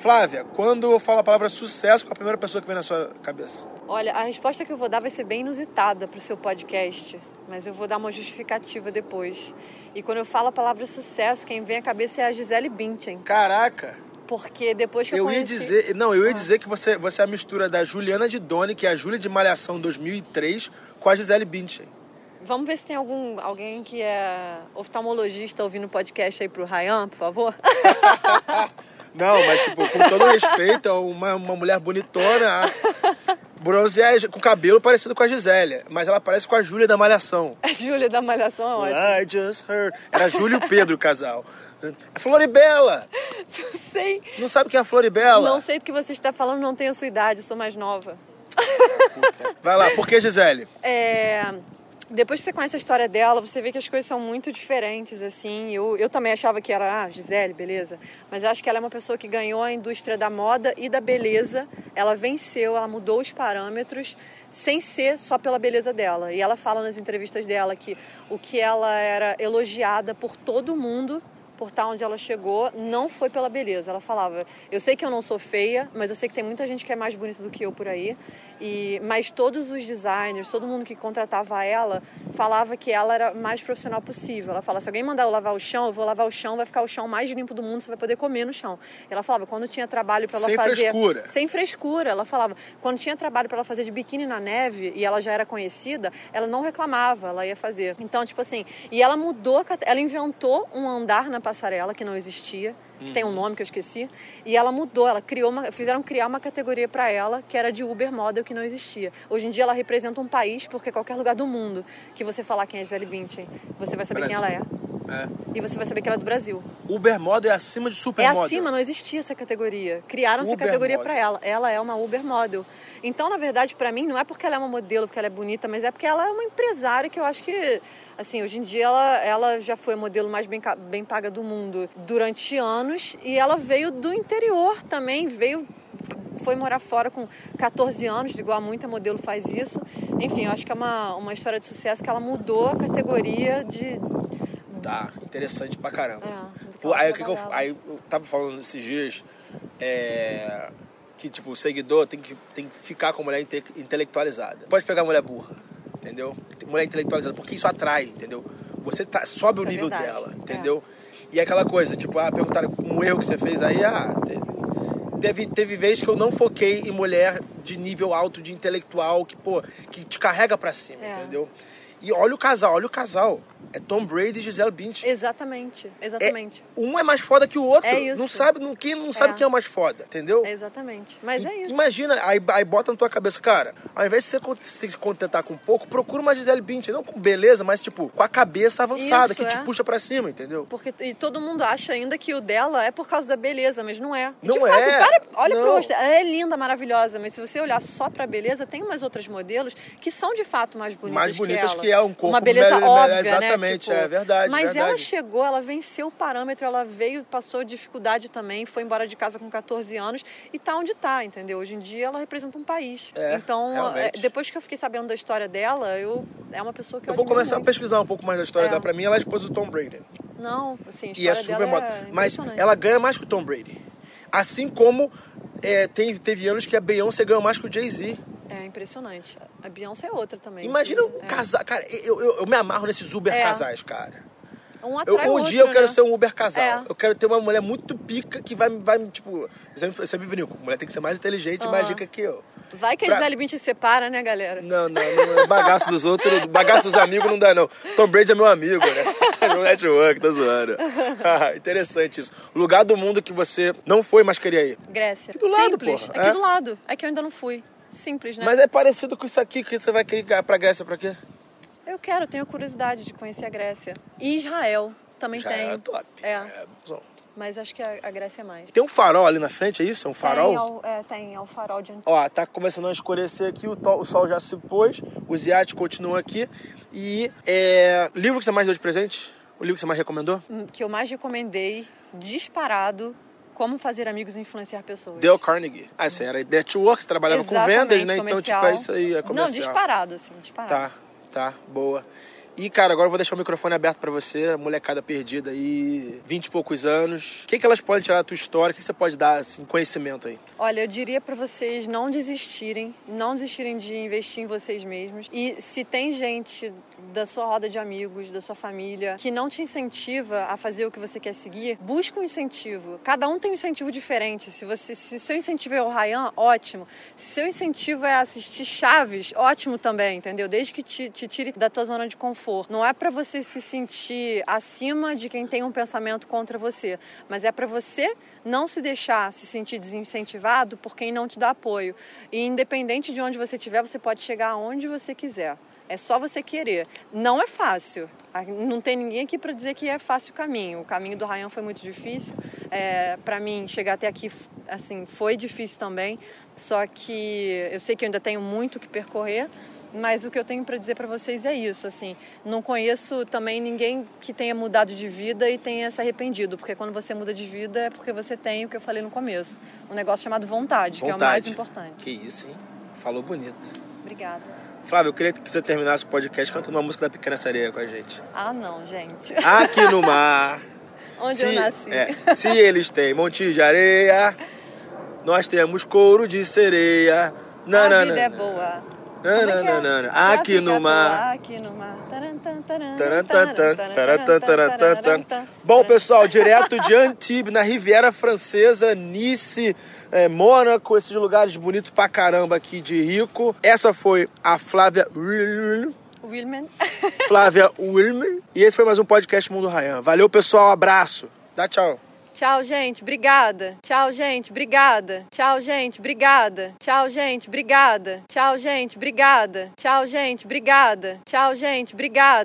Flávia, quando eu falo a palavra sucesso, qual a primeira pessoa que vem na sua cabeça? Olha, a resposta que eu vou dar vai ser bem inusitada pro seu podcast, mas eu vou dar uma justificativa depois. E quando eu falo a palavra sucesso, quem vem à cabeça é a Gisele Bündchen. Caraca, Porque depois que eu, eu ia conheci... dizer. Não, eu ia Ah. dizer que você, você é a mistura da Juliana de Doni, que é a Júlia de Malhação 2003, com a Gisele Bündchen. Vamos ver se tem algum, alguém que é oftalmologista ouvindo o podcast aí pro Ryan, por favor. Não, mas tipo, com todo respeito, é uma, uma mulher bonitona, bronzeada, com cabelo parecido com a Gisele, mas ela parece com a Júlia da Malhação. A Júlia da Malhação é ótima. I just heard. Era Júlio e Pedro o casal. A Floribela! Não sei. Não sabe quem é a Floribela? Não sei do que você está falando, não tenho a sua idade, sou mais nova. Vai lá, por que Gisele? É, Depois que você conhece a história dela, você vê que as coisas são muito diferentes, assim. Eu, eu também achava que era, ah, Gisele, beleza. Mas acho que ela é uma pessoa que ganhou a indústria da moda e da beleza. Ela venceu, ela mudou os parâmetros sem ser só pela beleza dela. E ela fala nas entrevistas dela que o que ela era elogiada por todo mundo por estar onde ela chegou, não foi pela beleza. Ela falava: Eu sei que eu não sou feia, mas eu sei que tem muita gente que é mais bonita do que eu por aí. E, mas todos os designers, todo mundo que contratava ela, falava que ela era mais profissional possível. Ela falava: Se alguém mandar eu lavar o chão, eu vou lavar o chão, vai ficar o chão mais limpo do mundo, você vai poder comer no chão. Ela falava: Quando tinha trabalho para ela Sem fazer. frescura. Sem frescura. Ela falava: Quando tinha trabalho para ela fazer de biquíni na neve e ela já era conhecida, ela não reclamava, ela ia fazer. Então, tipo assim, e ela mudou, ela inventou um andar na passarela que não existia, que tem um nome que eu esqueci, e ela mudou, ela criou uma, fizeram criar uma categoria para ela que era de Uber Model que não existia. Hoje em dia ela representa um país porque qualquer lugar do mundo que você falar quem é Gisele Bündchen, você vai saber quem ela é É. e você vai saber que ela é do Brasil. Uber Model é acima de É Supermodel. acima, não existia essa categoria. Criaram essa Uber categoria model. para ela. Ela é uma Uber model. Então, na verdade, para mim, não é porque ela é uma modelo, porque ela é bonita, mas é porque ela é uma empresária que eu acho que, assim, hoje em dia ela, ela já foi a modelo mais bem, bem paga do mundo durante anos e ela veio do interior também, veio foi morar fora com 14 anos, igual a muita modelo faz isso. Enfim, eu acho que é uma, uma história de sucesso que ela mudou a categoria de. Tá, interessante pra caramba. É, Pô, aí, o que que eu, aí eu tava falando esses dias é, que tipo, o seguidor tem que, tem que ficar com a mulher inte- intelectualizada. Pode pegar a mulher burra, entendeu? Mulher intelectualizada, porque isso atrai, entendeu? Você tá, sobe Isso o é nível verdade, dela, é. entendeu? E aquela coisa, tipo, ah, perguntaram um erro que você fez aí, ah, teve, teve, teve vez que eu não foquei em mulher de nível alto, de intelectual, que, pô, que te carrega pra cima, É. entendeu? E olha o casal, olha o casal. É Tom Brady e Gisele Bündchen. Exatamente, exatamente. É, um é mais foda que o outro. É isso. Não sabe, não, quem não sabe É. quem é o mais foda, entendeu? Exatamente. Mas é isso. Imagina, aí, aí bota na tua cabeça, cara, ao invés de você se contentar com pouco, procura uma Gisele Bündchen, não com beleza, mas tipo, com a cabeça avançada, Isso, que te é. puxa pra cima, entendeu? Porque e todo mundo acha ainda que o dela é por causa da beleza, mas não é. Não de fato, é. para, olha Não. pro rosto. Ela é linda, maravilhosa, mas se você olhar só pra beleza, tem umas outras modelos que são de fato mais bonitas. Mais bonitas que que ela. ela, um corpo Uma beleza óbvia, exatamente? Tipo, é verdade, Mas verdade. ela chegou, ela venceu o parâmetro, ela veio, passou dificuldade também, foi embora de casa com 14 anos e tá onde tá, entendeu? Hoje em dia ela representa um país. É, então, é, depois que eu fiquei sabendo da história dela, eu é uma pessoa que eu, Eu vou começar a muito. pesquisar um pouco mais da história É. dela. Pra mim, ela é a esposa do Tom Brady. Não, assim, a E é história super moda. é Mas ela ganha mais que o Tom Brady. Assim como é, tem, teve anos que a Beyoncé ganhou mais que o Jay-Z. É impressionante. A Beyoncé é outra também. Imagina um É. casal. Cara, eu, eu, eu me amarro nesses Uber É. casais, cara. Um Eu- um outro, dia eu quero né? ser um Uber casal. É. Eu quero ter uma mulher muito pica que vai, vai tipo. Eu sempre brinco, mulher tem que ser mais inteligente e mais rica que eu. Vai que a Pra- Gisele Bündchen separa, né, galera? Não, não, não é bagaço dos outros, bagaço dos amigos não dá, não. Tom Brady é meu amigo, né? No network, tô zoando. Ah, Interessante isso. Lugar do mundo que você não foi, mas queria ir. Grécia. Aqui do lado, Simples. porra. Aqui É. do lado. É que eu ainda não fui. Simples, né? Mas é parecido com isso aqui que você vai querer pra Grécia pra quê? Eu quero, eu tenho curiosidade de conhecer a Grécia. E Israel também Já tem. é top. É. bom. Mas acho que a, a Grécia é mais. Tem um farol ali na frente, é isso? É um farol? Tem, ao, é, tem, é o farol de Ó, tá começando a escurecer aqui, o, to- o sol já se pôs, os iates continuam aqui. E é, livro que você mais deu de presente? O livro que você mais recomendou? que eu mais recomendei, disparado, como fazer amigos e influenciar pessoas. Dale Carnegie. Ah, você era network, você trabalhava com vendas, né? Então, tipo, é isso aí, é Não, comercial. disparado, assim, disparado. Tá, tá, boa. E, cara, agora eu vou deixar o microfone aberto pra você, molecada perdida aí, 20 e poucos anos. O que, que elas podem tirar da tua história? O que, que você pode dar, assim, conhecimento aí? Olha, eu diria pra vocês não desistirem, não desistirem de investir em vocês mesmos. E se tem gente da sua roda de amigos, da sua família, que não te incentiva a fazer o que você quer seguir, busca um incentivo. Cada um tem um incentivo diferente. Se você, se seu incentivo é o Ryan, ótimo. Se seu incentivo é assistir Chaves, ótimo também, entendeu? Desde que te, te tire da tua zona de conforto. Não é pra você se sentir acima de quem tem um pensamento contra você, mas é pra você não se deixar se sentir desincentivado por quem não te dá apoio. E independente de onde você estiver, você pode chegar aonde você quiser. É só você querer. Não é fácil. Ah, Não tem ninguém aqui para dizer que é fácil o caminho. O caminho do Ryan foi muito difícil. É, para mim, chegar até aqui, assim, foi difícil também. Só que eu sei que eu ainda tenho muito que percorrer. Mas o que eu tenho para dizer para vocês é isso, assim, não conheço também ninguém que tenha mudado de vida e tenha se arrependido, porque quando você muda de vida é porque você tem o que eu falei no começo, um negócio chamado vontade, que é o mais importante. Que isso, hein? Falou bonito. Obrigada. Flávio, eu queria que você terminasse o podcast cantando uma música da Pequena Sereia com a gente. Ah, não, gente. Aqui no mar. Onde se, eu nasci. é, se eles têm monte de areia, nós temos couro de sereia. A Nananana. vida é boa. Nananana. É que é? Aqui Já no mar. Aqui no mar. Bom, pessoal, direto de Antibes, na Riviera Francesa, Nice, é, Mônaco, esses lugares bonitos pra caramba aqui de rico. Essa foi a Flávia Wilman. Flávia Wilmer. E esse foi mais um podcast Mundo Rayan. Valeu, pessoal. Abraço. Dá tchau. Tchau, gente. Obrigada. Tchau, gente. Obrigada. Tchau, gente. Obrigada. Tchau, gente. Obrigada. Tchau, gente. Obrigada. Tchau, gente. Obrigada. Tchau, gente. Obrigada.